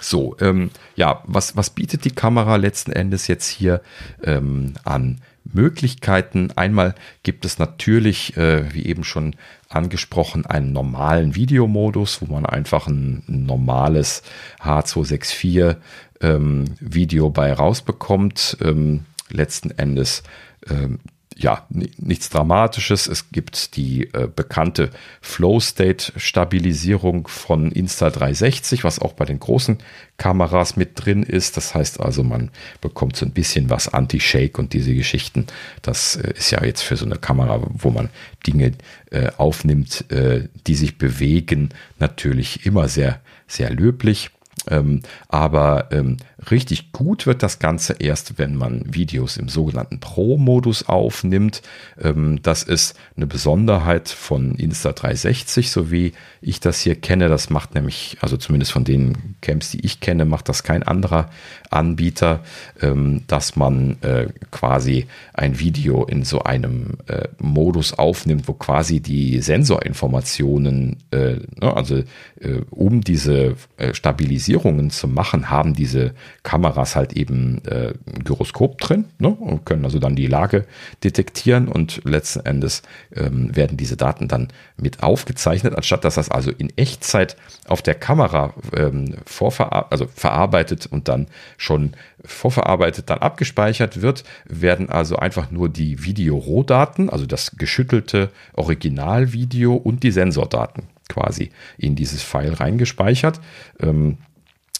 So, ähm, ja, was, was bietet die Kamera letzten Endes jetzt hier ähm, an Möglichkeiten? Einmal gibt es natürlich, äh, wie eben schon angesprochen, einen normalen Videomodus, wo man einfach ein normales H264 ähm, Video bei rausbekommt. Ähm, letzten Endes ähm, ja, nichts Dramatisches. Es gibt die äh, bekannte Flow-State-Stabilisierung von Insta360, was auch bei den großen Kameras mit drin ist. Das heißt also, man bekommt so ein bisschen was Anti-Shake und diese Geschichten. Das äh, ist ja jetzt für so eine Kamera, wo man Dinge äh, aufnimmt, äh, die sich bewegen, natürlich immer sehr, sehr löblich. Ähm, aber ähm, richtig gut wird das Ganze erst, wenn man Videos im sogenannten Pro-Modus aufnimmt. Ähm, das ist eine Besonderheit von Insta360, so wie ich das hier kenne. Das macht nämlich, also zumindest von den Camps, die ich kenne, macht das kein anderer Anbieter, ähm, dass man äh, quasi ein Video in so einem äh, Modus aufnimmt, wo quasi die Sensorinformationen, äh, ne, also äh, um diese äh, Stabilisierungen zu machen, haben diese Kameras halt eben äh, ein Gyroskop drin ne, und können also dann die Lage detektieren und letzten Endes ähm, werden diese Daten dann mit aufgezeichnet, anstatt dass das also in Echtzeit auf der Kamera ähm, vorverar also verarbeitet und dann schon vorverarbeitet dann abgespeichert wird, werden also einfach nur die Videorohdaten, also das geschüttelte Originalvideo und die Sensordaten quasi in dieses File reingespeichert. Ähm,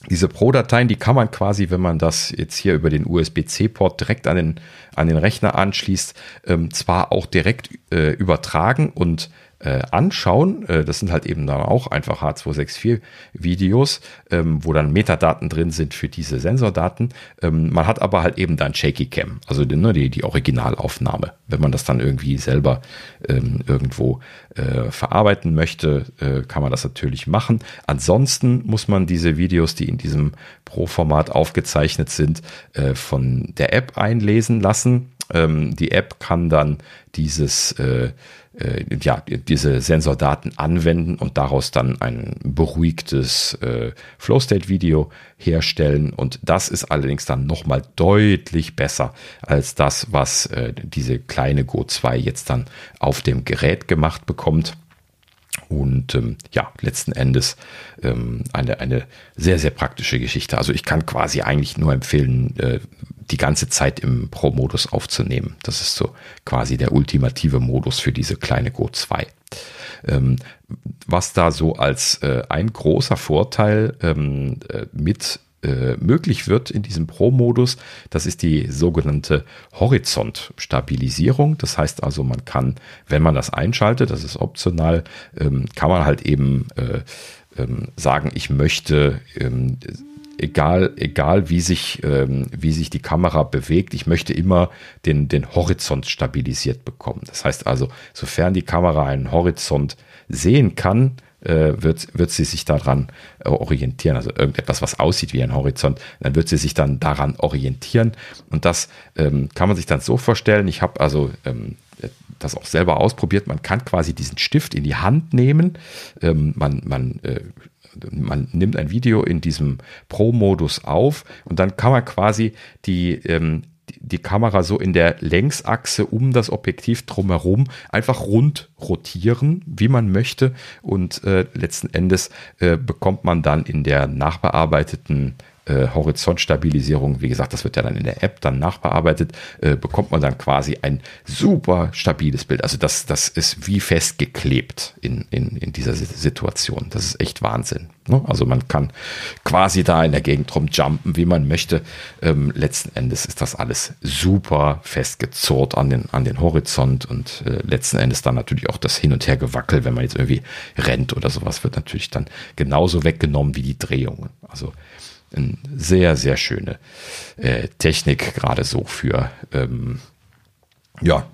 diese Pro-Dateien, die kann man quasi, wenn man das jetzt hier über den USB-C-Port direkt an den, an den Rechner anschließt, ähm, zwar auch direkt äh, übertragen und äh, anschauen. Äh, das sind halt eben dann auch einfach H264-Videos, ähm, wo dann Metadaten drin sind für diese Sensordaten. Ähm, man hat aber halt eben dann Shaky Cam, also die, ne, die, die Originalaufnahme. Wenn man das dann irgendwie selber ähm, irgendwo äh, verarbeiten möchte, äh, kann man das natürlich machen. Ansonsten muss man diese Videos, die in diesem Pro-Format aufgezeichnet sind, äh, von der App einlesen lassen. Ähm, die App kann dann dieses äh, äh, ja, diese Sensordaten anwenden und daraus dann ein beruhigtes äh, Flow-State-Video herstellen. Und das ist allerdings dann nochmal deutlich besser als das, was äh, diese kleine Go 2 jetzt dann auf dem Gerät gemacht bekommt. Und ähm, ja, letzten Endes ähm, eine, eine sehr, sehr praktische Geschichte. Also ich kann quasi eigentlich nur empfehlen, äh, die ganze Zeit im Pro-Modus aufzunehmen. Das ist so quasi der ultimative Modus für diese kleine Go 2. Ähm, was da so als äh, ein großer Vorteil ähm, äh, mit äh, möglich wird in diesem Pro-Modus, das ist die sogenannte Horizontstabilisierung. Das heißt also, man kann, wenn man das einschaltet, das ist optional, ähm, kann man halt eben äh, ähm, sagen, ich möchte ähm, egal, egal wie sich, ähm, wie sich die Kamera bewegt, ich möchte immer den, den Horizont stabilisiert bekommen. Das heißt also, sofern die Kamera einen Horizont sehen kann, äh, wird, wird sie sich daran äh, orientieren. Also irgendetwas, was aussieht wie ein Horizont, dann wird sie sich dann daran orientieren. Und das ähm, kann man sich dann so vorstellen. Ich habe also ähm, das auch selber ausprobiert. Man kann quasi diesen Stift in die Hand nehmen. Ähm, man man äh, man nimmt ein Video in diesem Pro-Modus auf und dann kann man quasi die, ähm, die Kamera so in der Längsachse um das Objektiv drumherum einfach rund rotieren, wie man möchte. Und äh, letzten Endes äh, bekommt man dann in der nachbearbeiteten äh, Horizontstabilisierung, wie gesagt, das wird ja dann in der App dann nachbearbeitet, äh, bekommt man dann quasi ein super stabiles Bild. Also das, das ist wie festgeklebt in, in, in dieser Situation. Das ist echt Wahnsinn. Ne? Also man kann quasi da in der Gegend rumjumpen, wie man möchte. Ähm, letzten Endes ist das alles super festgezurrt an den, an den Horizont und äh, letzten Endes dann natürlich auch das Hin- und Hergewackel, wenn man jetzt irgendwie rennt oder sowas, wird natürlich dann genauso weggenommen wie die Drehungen. Also eine sehr, sehr schöne äh, Technik, gerade so für, ähm, ja,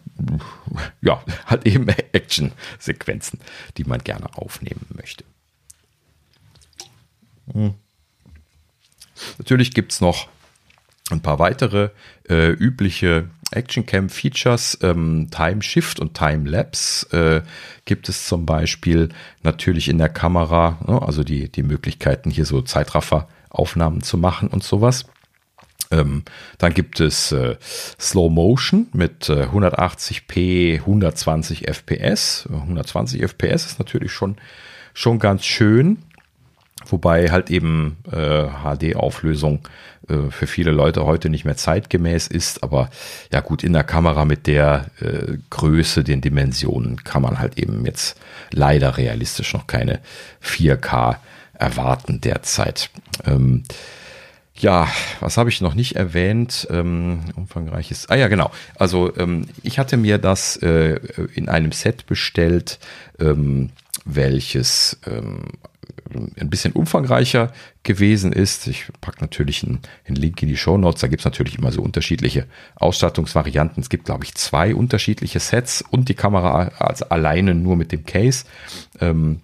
ja, halt eben Action-Sequenzen, die man gerne aufnehmen möchte. Hm. Natürlich gibt es noch ein paar weitere äh, übliche Action Cam Features, ähm, Time Shift und Time Lapse äh, gibt es zum Beispiel natürlich in der Kamera, ne, also die, die Möglichkeiten hier so Zeitraffer Aufnahmen zu machen und sowas. Ähm, dann gibt es äh, Slow Motion mit äh, 180p, 120 FPS. 120 FPS ist natürlich schon, schon ganz schön. Wobei halt eben äh, HD-Auflösung äh, für viele Leute heute nicht mehr zeitgemäß ist. Aber ja gut, in der Kamera mit der äh, Größe, den Dimensionen kann man halt eben jetzt leider realistisch noch keine 4K erwarten derzeit. Ähm, ja, was habe ich noch nicht erwähnt? Ähm, umfangreiches. Ah ja, genau. Also ähm, ich hatte mir das äh, in einem Set bestellt, ähm, welches ähm, ein bisschen umfangreicher gewesen ist. Ich packe natürlich einen, einen, Link in die Show Notes. Da gibt es natürlich immer so unterschiedliche Ausstattungsvarianten. Es gibt, glaube ich, zwei unterschiedliche Sets und die Kamera als alleine nur mit dem Case. Ähm,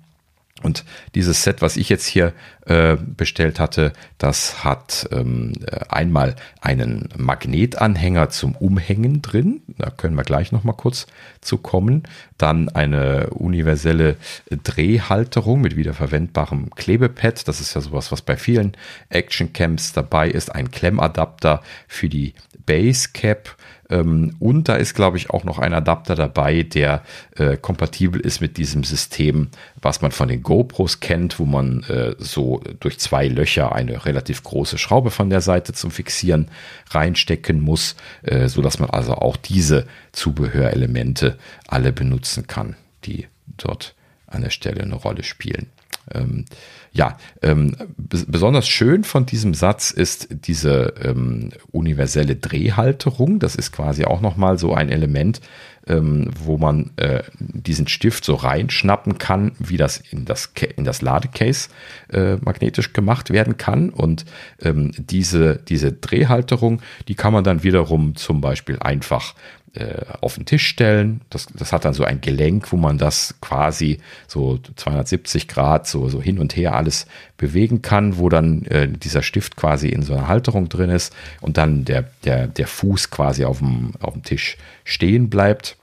und dieses Set, was ich jetzt hier äh, bestellt hatte, das hat ähm, einmal einen Magnetanhänger zum Umhängen drin. Da können wir gleich noch mal kurz zu kommen. Dann eine universelle Drehhalterung mit wiederverwendbarem Klebepad. Das ist ja sowas, was bei vielen Action Camps dabei ist. Ein Klemmadapter für die Basecap ähm, und da ist, glaube ich, auch noch ein Adapter dabei, der äh, kompatibel ist mit diesem System, was man von den GoPros kennt, wo man äh, so durch zwei Löcher eine relativ große Schraube von der Seite zum Fixieren reinstecken muss, äh, so dass man also auch diese Zubehörelemente alle benutzen kann, die dort an der Stelle eine Rolle spielen. Ähm, ja, ähm, besonders schön von diesem Satz ist diese ähm, universelle Drehhalterung. Das ist quasi auch nochmal so ein Element, ähm, wo man äh, diesen Stift so reinschnappen kann, wie das in das, in das Ladecase äh, magnetisch gemacht werden kann. Und ähm, diese, diese Drehhalterung, die kann man dann wiederum zum Beispiel einfach äh, auf den Tisch stellen. Das, das hat dann so ein Gelenk, wo man das quasi so 270 Grad so, so hin und her alles bewegen kann, wo dann äh, dieser Stift quasi in so einer Halterung drin ist und dann der, der, der Fuß quasi auf dem, auf dem Tisch stehen bleibt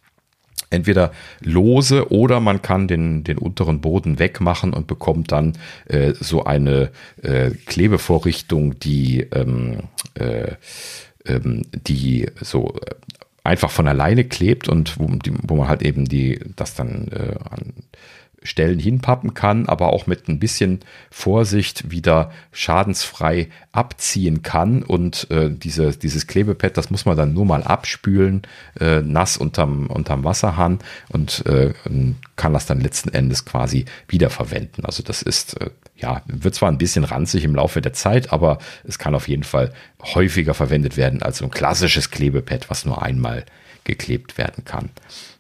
entweder lose oder man kann den, den unteren Boden wegmachen und bekommt dann äh, so eine äh, Klebevorrichtung, die, ähm, äh, ähm, die so äh, einfach von alleine klebt und wo, die, wo man halt eben die, das dann äh, an Stellen hinpappen kann, aber auch mit ein bisschen Vorsicht wieder schadensfrei abziehen kann. Und äh, diese, dieses Klebepad, das muss man dann nur mal abspülen, äh, nass unterm, unterm Wasserhahn und äh, kann das dann letzten Endes quasi wiederverwenden. Also das ist, äh, ja, wird zwar ein bisschen ranzig im Laufe der Zeit, aber es kann auf jeden Fall häufiger verwendet werden als so ein klassisches Klebepad, was nur einmal geklebt werden kann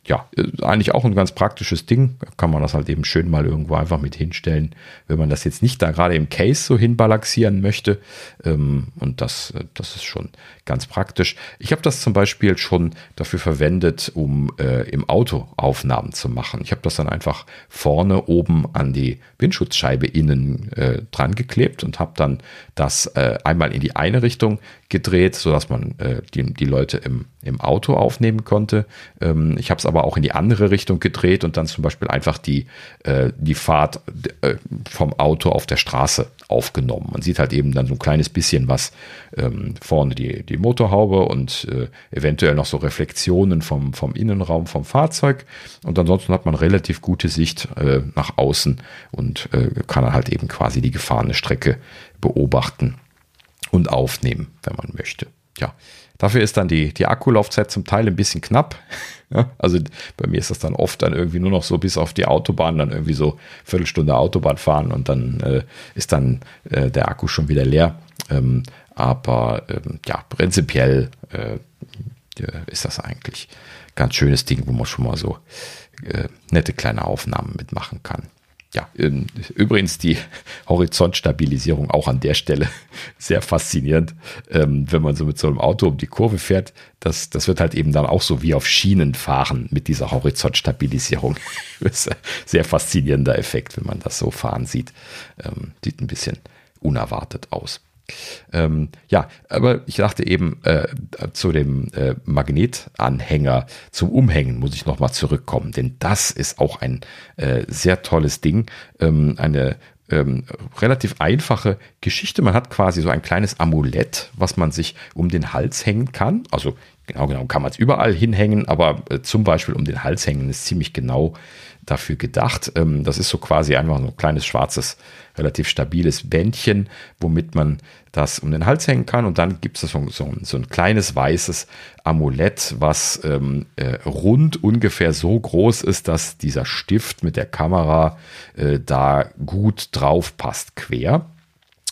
ja, eigentlich auch ein ganz praktisches Ding. Kann man das halt eben schön mal irgendwo einfach mit hinstellen, wenn man das jetzt nicht da gerade im Case so hinbalancieren möchte. Ähm, und das, das ist schon ganz praktisch. Ich habe das zum Beispiel schon dafür verwendet, um äh, im Auto Aufnahmen zu machen. Ich habe das dann einfach vorne oben an die Windschutzscheibe innen äh, dran geklebt und habe dann das äh, einmal in die eine Richtung gedreht, sodass man äh, die, Leute im, im Auto aufnehmen konnte. Ähm, ich habe es aber auch in die andere Richtung gedreht und dann zum Beispiel einfach die, äh, die Fahrt äh, vom Auto auf der Straße aufgenommen. Man sieht halt eben dann so ein kleines bisschen was ähm, vorne die, die Motorhaube und äh, eventuell noch so Reflexionen vom, vom Innenraum vom Fahrzeug. Und ansonsten hat man relativ gute Sicht äh, nach außen und äh, kann dann halt eben quasi die gefahrene Strecke beobachten und aufnehmen, wenn man möchte. Ja, dafür ist dann die, die Akkulaufzeit zum Teil ein bisschen knapp. Ja, also bei mir ist das dann oft dann irgendwie nur noch so bis auf die Autobahn, dann irgendwie so Viertelstunde Autobahn fahren und dann äh, ist dann äh, der Akku schon wieder leer. Ähm, aber ähm, ja, prinzipiell äh, ist das eigentlich ganz schönes Ding, wo man schon mal so äh, nette kleine Aufnahmen mitmachen kann ja, übrigens die Horizontstabilisierung auch an der Stelle sehr faszinierend. Ähm, wenn man so mit so einem Auto um die Kurve fährt, das, das wird halt eben dann auch so wie auf Schienen fahren mit dieser Horizontstabilisierung. sehr faszinierender Effekt, wenn man das so fahren sieht. Ähm, sieht ein bisschen unerwartet aus. Ähm, ja, aber ich dachte eben äh, zu dem äh, Magnetanhänger zum Umhängen muss ich nochmal zurückkommen, denn das ist auch ein äh, sehr tolles Ding, ähm, eine ähm, relativ einfache Geschichte. Man hat quasi so ein kleines Amulett, was man sich um den Hals hängen kann. Also genau genau kann man es überall hinhängen, aber äh, zum Beispiel um den Hals hängen ist ziemlich genau dafür gedacht. Ähm, das ist so quasi einfach so ein kleines schwarzes, relativ stabiles Bändchen, womit man das um den Hals hängen kann. Und dann gibt es so, so, so, ein kleines weißes Amulett, was ähm, äh, rund ungefähr so groß ist, dass dieser Stift mit der Kamera äh, da gut drauf passt, quer.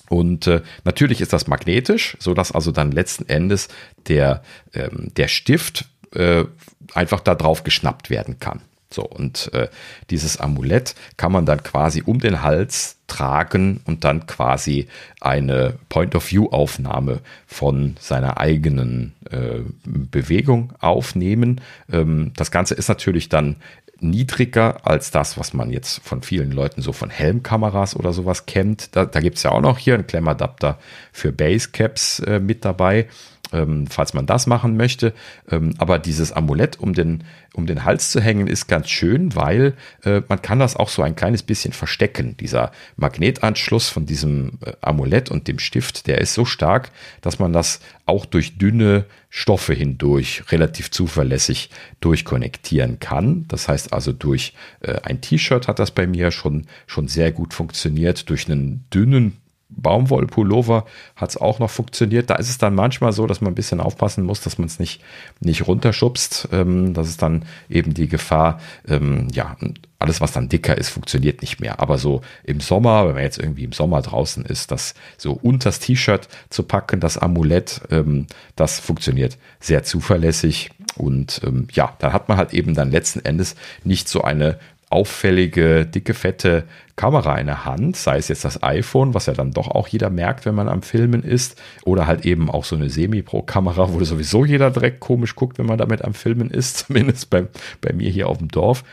Und äh, natürlich ist das magnetisch, so dass also dann letzten Endes der, ähm, der Stift äh, einfach da drauf geschnappt werden kann. So, und äh, dieses Amulett kann man dann quasi um den Hals tragen und dann quasi eine Point-of-View-Aufnahme von seiner eigenen äh, Bewegung aufnehmen. Ähm, das Ganze ist natürlich dann niedriger als das, was man jetzt von vielen Leuten so von Helmkameras oder sowas kennt. Da, da gibt es ja auch noch hier einen Klemmadapter für Basecaps äh, mit dabei ähm, falls man das machen möchte. Ähm, aber dieses Amulett um den, um den Hals zu hängen ist ganz schön, weil äh, man kann das auch so ein kleines bisschen verstecken. Dieser Magnetanschluss von diesem äh, Amulett und dem Stift, der ist so stark, dass man das auch durch dünne Stoffe hindurch relativ zuverlässig durchkonnektieren kann. Das heißt also durch äh, ein T-Shirt hat das bei mir schon, schon sehr gut funktioniert. Durch einen dünnen Baumwollpullover hat es auch noch funktioniert. Da ist es dann manchmal so, dass man ein bisschen aufpassen muss, dass man es nicht, nicht runterschubst. Ähm, das ist dann eben die Gefahr, ähm, ja, alles, was dann dicker ist, funktioniert nicht mehr. Aber so im Sommer, wenn man jetzt irgendwie im Sommer draußen ist, das so unters T-Shirt zu packen, das Amulett, ähm, das funktioniert sehr zuverlässig. Und ähm, ja, dann hat man halt eben dann letzten Endes nicht so eine auffällige, dicke, fette Kamera in der Hand, sei es jetzt das iPhone, was ja dann doch auch jeder merkt, wenn man am Filmen ist, oder halt eben auch so eine Semi-Pro-Kamera, wo sowieso jeder direkt komisch guckt, wenn man damit am Filmen ist, zumindest bei, bei mir hier auf dem Dorf.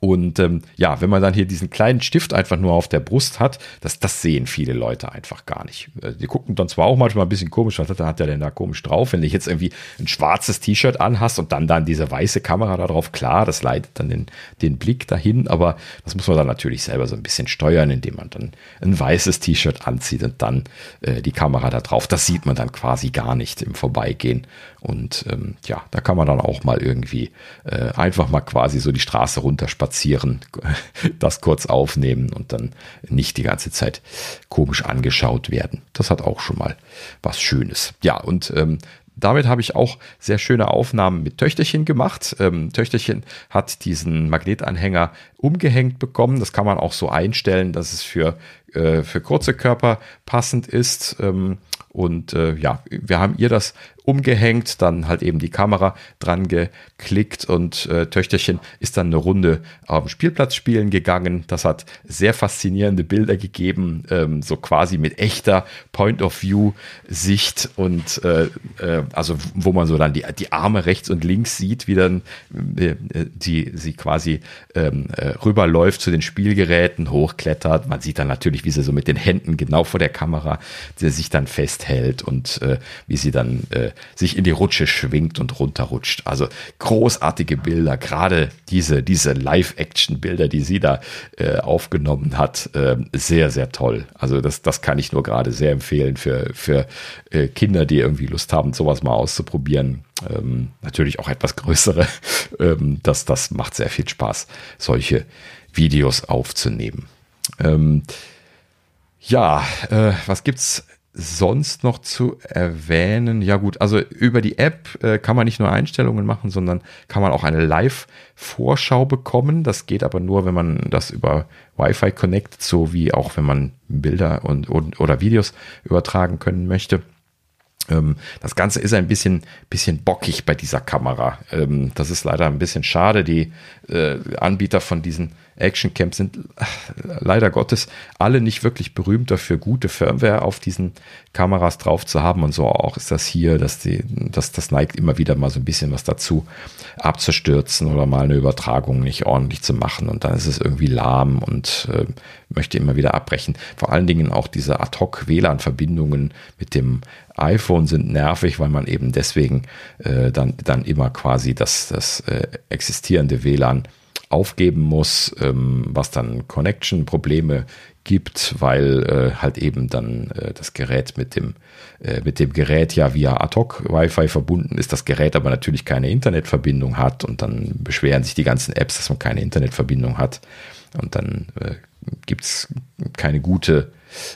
Und ähm, ja, wenn man dann hier diesen kleinen Stift einfach nur auf der Brust hat, das, das sehen viele Leute einfach gar nicht. Äh, die gucken dann zwar auch manchmal ein bisschen komisch, was hat, hat der denn da komisch drauf? Wenn du jetzt irgendwie ein schwarzes T-Shirt anhast und dann dann diese weiße Kamera da drauf, klar, das leitet dann den, den Blick dahin, aber das muss man dann natürlich selber so ein bisschen steuern, indem man dann ein weißes T-Shirt anzieht und dann äh, die Kamera da drauf. Das sieht man dann quasi gar nicht im Vorbeigehen. Und ähm, ja, da kann man dann auch mal irgendwie äh, einfach mal quasi so die Straße runterspazieren, das kurz aufnehmen und dann nicht die ganze Zeit komisch angeschaut werden. Das hat auch schon mal was Schönes. Ja, und ähm, damit habe ich auch sehr schöne Aufnahmen mit Töchterchen gemacht. Ähm, Töchterchen hat diesen Magnetanhänger umgehängt bekommen. Das kann man auch so einstellen, dass es für, äh, für kurze Körper passend ist. Ähm, und äh, ja, wir haben ihr das umgehängt, dann halt eben die Kamera dran geklickt und äh, Töchterchen ist dann eine Runde auf dem Spielplatz spielen gegangen. Das hat sehr faszinierende Bilder gegeben, ähm, so quasi mit echter Point-of-View-Sicht und äh, äh, also wo man so dann die, die Arme rechts und links sieht, wie dann äh, die sie quasi ähm, äh, rüberläuft zu den Spielgeräten, hochklettert. Man sieht dann natürlich, wie sie so mit den Händen genau vor der Kamera sich dann festhält und äh, wie sie dann äh, sich in die Rutsche schwingt und runterrutscht. Also großartige Bilder, gerade diese, diese Live-Action-Bilder, die sie da äh, aufgenommen hat, äh, sehr, sehr toll. Also das, das kann ich nur gerade sehr empfehlen für, für äh, Kinder, die irgendwie Lust haben, sowas mal auszuprobieren. Ähm, natürlich auch etwas größere. Ähm, das, das macht sehr viel Spaß, solche Videos aufzunehmen. Ähm, ja, äh, was gibt's sonst noch zu erwähnen? Ja gut, also über die App äh, kann man nicht nur Einstellungen machen, sondern kann man auch eine Live-Vorschau bekommen. Das geht aber nur, wenn man das über Wi-Fi connectet, so wie auch wenn man Bilder und, und oder Videos übertragen können möchte. Ähm, das Ganze ist ein bisschen, bisschen bockig bei dieser Kamera. Ähm, das ist leider ein bisschen schade. Die äh, Anbieter von diesen Actioncamps sind leider Gottes alle nicht wirklich berühmt dafür, gute Firmware auf diesen Kameras drauf zu haben. Und so auch ist das hier, dass die, dass das neigt immer wieder mal so ein bisschen was dazu abzustürzen oder mal eine Übertragung nicht ordentlich zu machen. Und dann ist es irgendwie lahm und äh, möchte immer wieder abbrechen. Vor allen Dingen auch diese Ad-Hoc-WLAN-Verbindungen mit dem iPhone sind nervig, weil man eben deswegen äh, dann, dann immer quasi das, das äh, existierende WLAN aufgeben muss, ähm, was dann Connection-Probleme gibt, weil äh, halt eben dann äh, das Gerät mit dem äh, mit dem Gerät ja via ad-hoc Wi-Fi verbunden ist, das Gerät aber natürlich keine Internetverbindung hat und dann beschweren sich die ganzen Apps, dass man keine Internetverbindung hat und dann äh, gibt es keine gute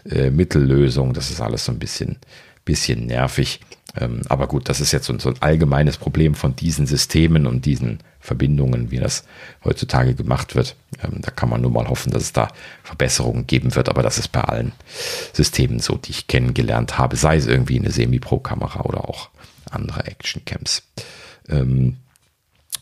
äh, Mittellösung. Das ist alles so ein bisschen bisschen nervig. Ähm, aber gut, das ist jetzt so, ein allgemeines Problem von diesen Systemen und diesen Verbindungen, wie das heutzutage gemacht wird. Ähm, da kann man nur mal hoffen, dass es da Verbesserungen geben wird. Aber das ist bei allen Systemen so, die ich kennengelernt habe, sei es irgendwie eine Semi-Pro-Kamera oder auch andere Action-Cams. Ähm,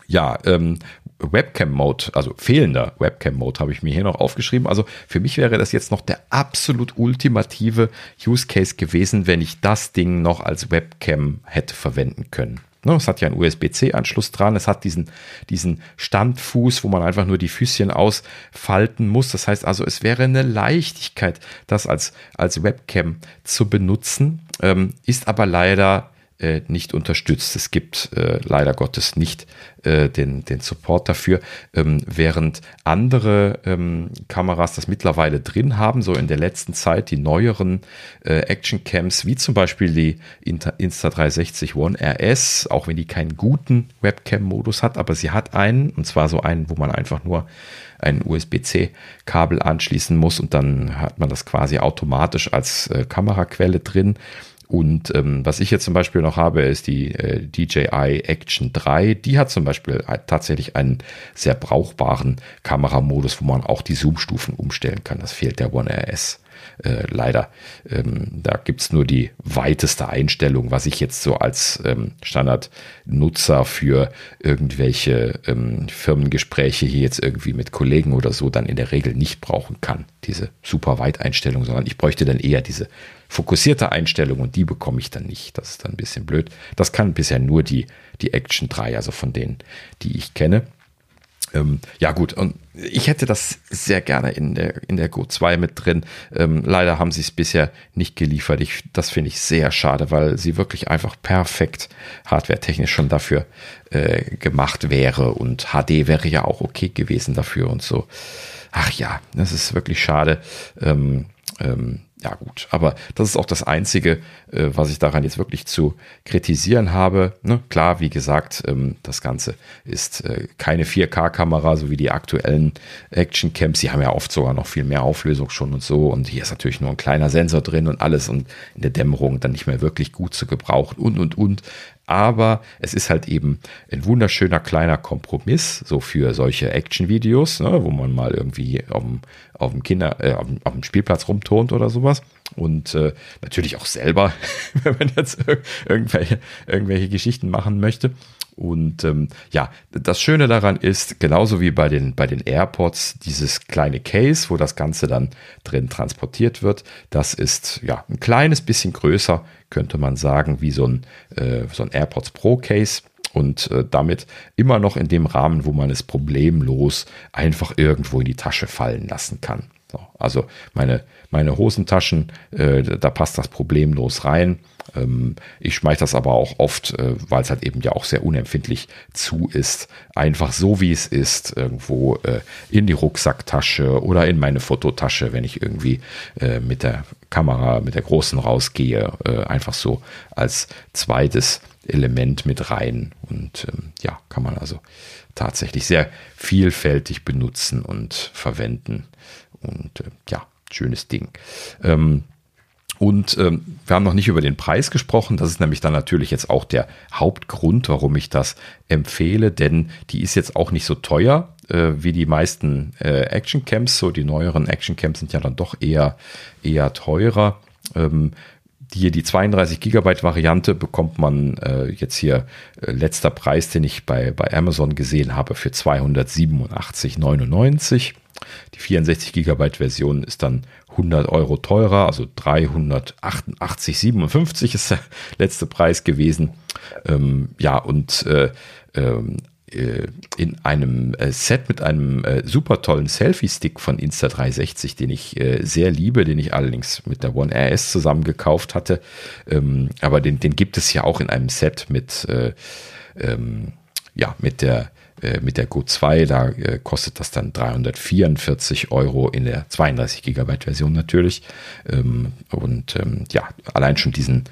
ja, ähm, Webcam-Mode, also fehlender Webcam-Mode habe ich mir hier noch aufgeschrieben. Also für mich wäre das jetzt noch der absolut ultimative Use Case gewesen, wenn ich das Ding noch als Webcam hätte verwenden können. Ne, es hat ja einen USB-C-Anschluss dran. Es hat diesen, diesen Standfuß, wo man einfach nur die Füßchen ausfalten muss. Das heißt also, es wäre eine Leichtigkeit, das als, als Webcam zu benutzen, ähm, ist aber leider äh, nicht unterstützt. Es gibt äh, leider Gottes nicht äh, den, den Support dafür, ähm, während andere ähm, Kameras das mittlerweile drin haben, so in der letzten Zeit die neueren äh, Action Cams, wie zum Beispiel die Insta360 One RS, auch wenn die keinen guten Webcam-Modus hat, aber sie hat einen, und zwar so einen, wo man einfach nur ein USB-C-Kabel anschließen muss und dann hat man das quasi automatisch als äh, Kameraquelle drin. Und ähm, was ich jetzt zum Beispiel noch habe, ist die äh, DJI Action 3. Die hat zum Beispiel tatsächlich einen sehr brauchbaren Kameramodus, wo man auch die Zoom-Stufen umstellen kann. Das fehlt der One RS. Äh, leider. Ähm, da gibt's nur die weiteste Einstellung, was ich jetzt so als ähm, Standardnutzer für irgendwelche ähm, Firmengespräche hier jetzt irgendwie mit Kollegen oder so dann in der Regel nicht brauchen kann. Diese super Weiteinstellung, sondern ich bräuchte dann eher diese fokussierte Einstellung und die bekomme ich dann nicht. Das ist dann ein bisschen blöd. Das kann bisher nur die, die Action 3, also von denen, die ich kenne. Ähm, ja gut, und ich hätte das sehr gerne in der, in der Go 2 mit drin. Ähm, leider haben sie es bisher nicht geliefert. Ich, das finde ich sehr schade, weil sie wirklich einfach perfekt hardware-technisch schon dafür äh, gemacht wäre und HD wäre ja auch okay gewesen dafür und so. Ach ja, das ist wirklich schade. Ähm, ähm, ja gut, aber das ist auch das Einzige, äh, was ich daran jetzt wirklich zu kritisieren habe. Ne? Klar, wie gesagt, ähm, das Ganze ist äh, keine 4K-Kamera, so wie die aktuellen Action-Camps. Die haben ja oft sogar noch viel mehr Auflösung schon und so. Und hier ist natürlich nur ein kleiner Sensor drin und alles und in der Dämmerung dann nicht mehr wirklich gut zu gebrauchen und und und aber es ist halt eben ein wunderschöner kleiner Kompromiss, so für solche Action-Videos, ne, wo man mal irgendwie auf dem, auf dem Kinder, äh, auf, dem, auf dem Spielplatz rumturnt oder sowas. Und äh, natürlich auch selber, wenn man jetzt irgendwelche, irgendwelche Geschichten machen möchte. Und ähm, ja, das Schöne daran ist, genauso wie bei den, bei den AirPods, dieses kleine Case, wo das Ganze dann drin transportiert wird, das ist ja ein kleines bisschen größer, könnte man sagen, wie so ein, äh, so ein AirPods Pro Case und äh, damit immer noch in dem Rahmen, wo man es problemlos einfach irgendwo in die Tasche fallen lassen kann. So, also meine, meine Hosentaschen, äh, da passt das problemlos rein. Ähm, ich schmeiße das aber auch oft, äh, weil es halt eben ja auch sehr unempfindlich zu ist, einfach so wie es ist, irgendwo äh, in die Rucksacktasche oder in meine Fototasche, wenn ich irgendwie äh, mit der Kamera, mit der großen rausgehe, einfach so als zweites Element mit rein. Und ähm, ja, kann man also tatsächlich sehr vielfältig benutzen und verwenden. Und ja, schönes Ding. Ähm, und ähm, wir haben noch nicht über den Preis gesprochen. Das ist nämlich dann natürlich jetzt auch der Hauptgrund, warum ich das empfehle, denn die ist jetzt auch nicht so teuer äh, wie die meisten äh, Action Camps. So die neueren Action Camps sind ja dann doch eher eher teurer. Ähm, hier die 32 Gigabyte Variante bekommt man äh, jetzt hier äh, letzter Preis, den ich bei, bei Amazon gesehen habe, für 287,99. Die 64 Gigabyte Version ist dann 100 Euro teurer, also 388,57 ist der letzte Preis gewesen. Ähm, ja, und äh, ähm, äh, in einem äh, Set mit einem äh, super tollen Selfie-Stick von Insta360, den ich äh, sehr liebe, den ich allerdings mit der One RS zusammen gekauft hatte. Ähm, aber den, den gibt es ja auch in einem Set mit äh, ähm, ja, mit der äh, mit der Go 2, da äh, kostet das dann 344 Euro in der 32 Gigabyte Version natürlich. Ähm, und ähm, ja, allein schon diesen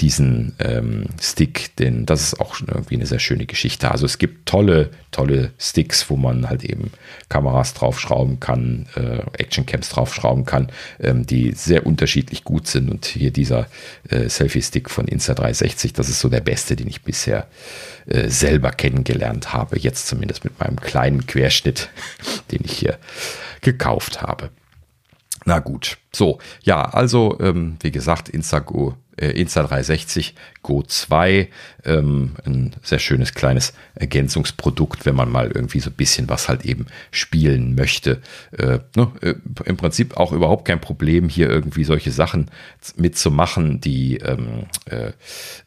diesen ähm, Stick, denn das ist auch irgendwie eine sehr schöne Geschichte. Also es gibt tolle, tolle Sticks, wo man halt eben Kameras draufschrauben kann, äh, Actioncams draufschrauben kann, ähm, die sehr unterschiedlich gut sind. Und hier dieser äh, Selfie-Stick von Insta360, das ist so der beste, den ich bisher äh, selber kennengelernt habe. Jetzt zumindest mit meinem kleinen Querschnitt, den ich hier gekauft habe. Na gut, so, ja, also ähm, wie gesagt, Instago Insta360 Go 2. Ähm, ein sehr schönes kleines Ergänzungsprodukt, wenn man mal irgendwie so ein bisschen was halt eben spielen möchte. Äh, ne, äh, Im Prinzip auch überhaupt kein Problem, hier irgendwie solche Sachen mitzumachen, die ähm, äh,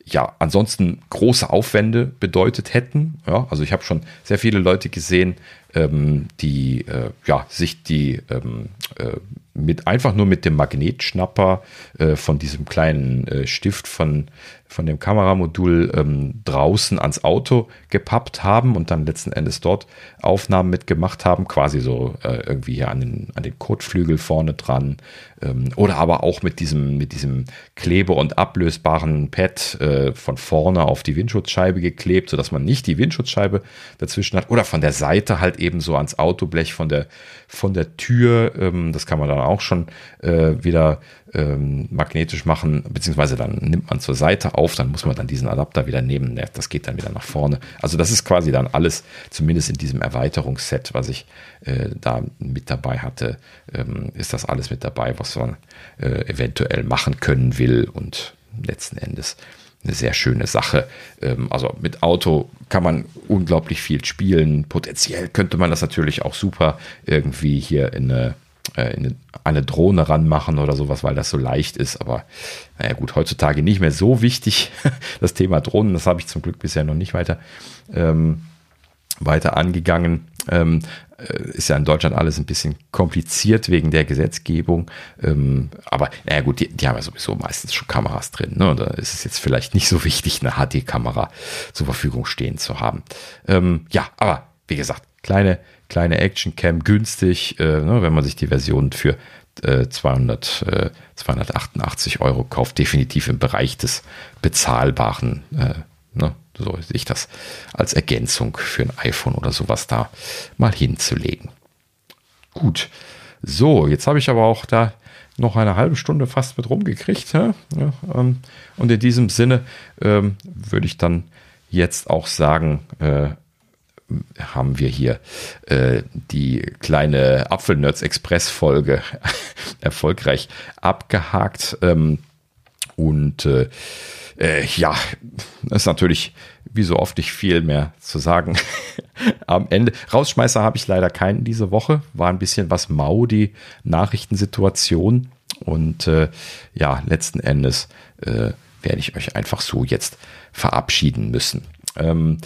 ja ansonsten große Aufwände bedeutet hätten. Ja, also ich habe schon sehr viele Leute gesehen, ähm, die äh, ja, sich die ähm, äh, mit einfach nur mit dem Magnetschnapper äh, von diesem kleinen äh, Stift von von dem Kameramodul ähm, draußen ans Auto gepappt haben und dann letzten Endes dort Aufnahmen mitgemacht haben, quasi so äh, irgendwie hier an den, an den Kotflügel vorne dran ähm, oder aber auch mit diesem, mit diesem klebe- und ablösbaren Pad äh, von vorne auf die Windschutzscheibe geklebt, sodass man nicht die Windschutzscheibe dazwischen hat. Oder von der Seite halt eben so ans Autoblech von der, von der Tür, ähm, das kann man dann auch schon äh, wieder ähm, magnetisch machen, beziehungsweise dann nimmt man zur Seite auf, dann muss man dann diesen Adapter wieder nehmen, das geht dann wieder nach vorne. Also das ist quasi dann alles, zumindest in diesem Erweiterungsset, was ich äh, da mit dabei hatte, ähm, ist das alles mit dabei, was man äh, eventuell machen können will und letzten Endes eine sehr schöne Sache. Ähm, also mit Auto kann man unglaublich viel spielen. Potenziell könnte man das natürlich auch super irgendwie hier in eine äh, in eine Drohne ranmachen oder sowas, weil das so leicht ist. Aber naja gut, heutzutage nicht mehr so wichtig. Das Thema Drohnen, das habe ich zum Glück bisher noch nicht weiter, ähm, weiter angegangen. Ähm, äh, ist ja in Deutschland alles ein bisschen kompliziert wegen der Gesetzgebung. Ähm, aber naja gut, die, die, haben ja sowieso meistens schon Kameras drin. Ne? Da ist es jetzt vielleicht nicht so wichtig, eine HD-Kamera zur Verfügung stehen zu haben. Ähm, ja, aber wie gesagt, kleine kleine Action-Cam günstig, äh, ne, wenn man sich die Version für äh, 200, äh, 288 Euro kauft, definitiv im Bereich des bezahlbaren. Äh, ne, so sehe ich das als Ergänzung für ein iPhone oder sowas da mal hinzulegen. Gut, so, jetzt habe ich aber auch da noch eine halbe Stunde fast mit rumgekriegt. Ja, ähm, und in diesem Sinne ähm, würde ich dann jetzt auch sagen, äh, haben wir hier äh, die kleine Apfelnerds Express Folge erfolgreich abgehakt. Ähm, und äh, äh, ja, ist natürlich wie so oft nicht viel mehr zu sagen. Am Ende, Rausschmeißer habe ich leider keinen diese Woche. War ein bisschen was mau, die Nachrichtensituation. Und äh, ja, letzten Endes äh, werde ich euch einfach so jetzt verabschieden müssen. Ähm,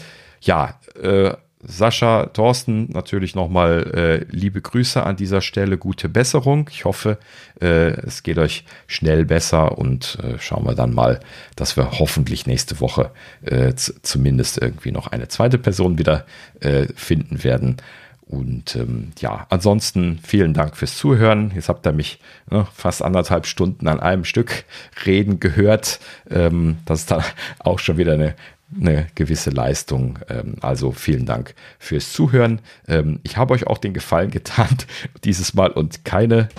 ja, äh, Sascha, Thorsten, natürlich nochmal äh, liebe Grüße an dieser Stelle, gute Besserung. Ich hoffe, äh, es geht euch schnell besser und äh, schauen wir dann mal, dass wir hoffentlich nächste Woche äh, zumindest irgendwie noch eine zweite Person wieder äh, finden werden. Und ähm, ja, ansonsten vielen Dank fürs Zuhören. Jetzt habt ihr mich ne, fast anderthalb Stunden an einem Stück reden gehört. Ähm, das ist dann auch schon wieder eine eine gewisse Leistung. Ähm, also vielen Dank fürs Zuhören. Ähm, ich habe euch auch den Gefallen getan dieses Mal und keine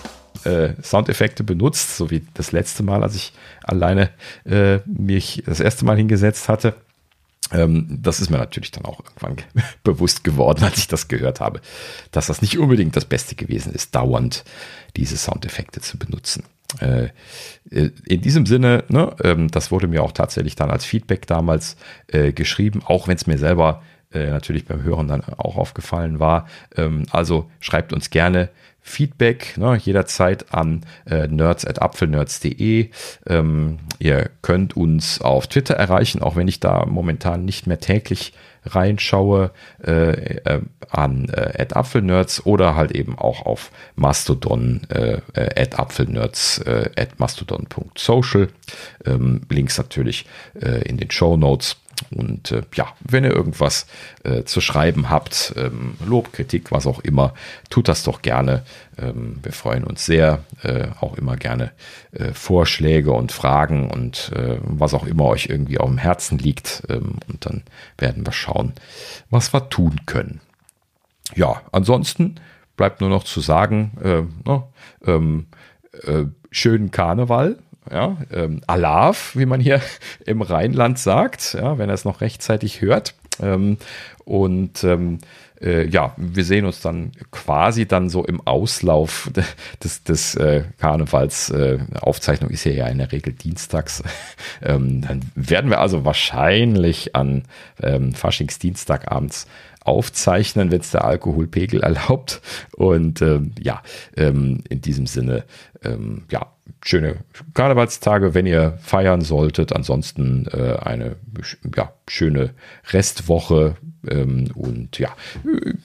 äh, Soundeffekte benutzt, so wie das letzte Mal, als ich alleine äh, mich das erste Mal hingesetzt hatte. Ähm, das ist mir natürlich dann auch irgendwann bewusst geworden, als ich das gehört habe, dass das nicht unbedingt das Beste gewesen ist, dauernd diese Soundeffekte zu benutzen. Äh, äh, in diesem Sinne, ne, ähm, das wurde mir auch tatsächlich dann als Feedback damals äh, geschrieben, auch wenn es mir selber äh, natürlich beim Hören dann auch aufgefallen war. Ähm, also schreibt uns gerne Feedback ne, jederzeit an äh, nerds.apfelnerds.de. Ähm, ihr könnt uns auf Twitter erreichen, auch wenn ich da momentan nicht mehr täglich reinschaue äh, äh, an äh, Apfelnerds oder halt eben auch auf Mastodon äh, äh, Apfelnerds äh, mastodon.social. Ähm, Links natürlich äh, in den Show Notes. Und äh, ja, wenn ihr irgendwas äh, zu schreiben habt, ähm, Lob, Kritik, was auch immer, tut das doch gerne. Ähm, wir freuen uns sehr, äh, auch immer gerne äh, Vorschläge und Fragen und äh, was auch immer euch irgendwie auf dem Herzen liegt. Ähm, und dann werden wir schauen, was wir tun können. Ja, ansonsten bleibt nur noch zu sagen, äh, ne, ähm, äh, schönen Karneval ja, ähm, Alav, wie man hier im Rheinland sagt, ja, wenn er es noch rechtzeitig hört. Ähm, und ähm, äh, ja, wir sehen uns dann quasi dann so im Auslauf des, des äh, Karnevals. Äh, Aufzeichnung ist ja in der Regel dienstags. ähm, dann werden wir also wahrscheinlich an ähm, Faschingsdienstagabends aufzeichnen, wenn es der Alkoholpegel erlaubt. Und ähm, ja, ähm, in diesem Sinne, ähm, ja, schöne Karnevalstage, wenn ihr feiern solltet. Ansonsten äh, eine ja, schöne Restwoche. Ähm, und ja,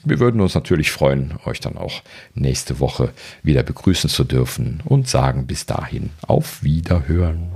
wir würden uns natürlich freuen, euch dann auch nächste Woche wieder begrüßen zu dürfen und sagen bis dahin auf Wiederhören.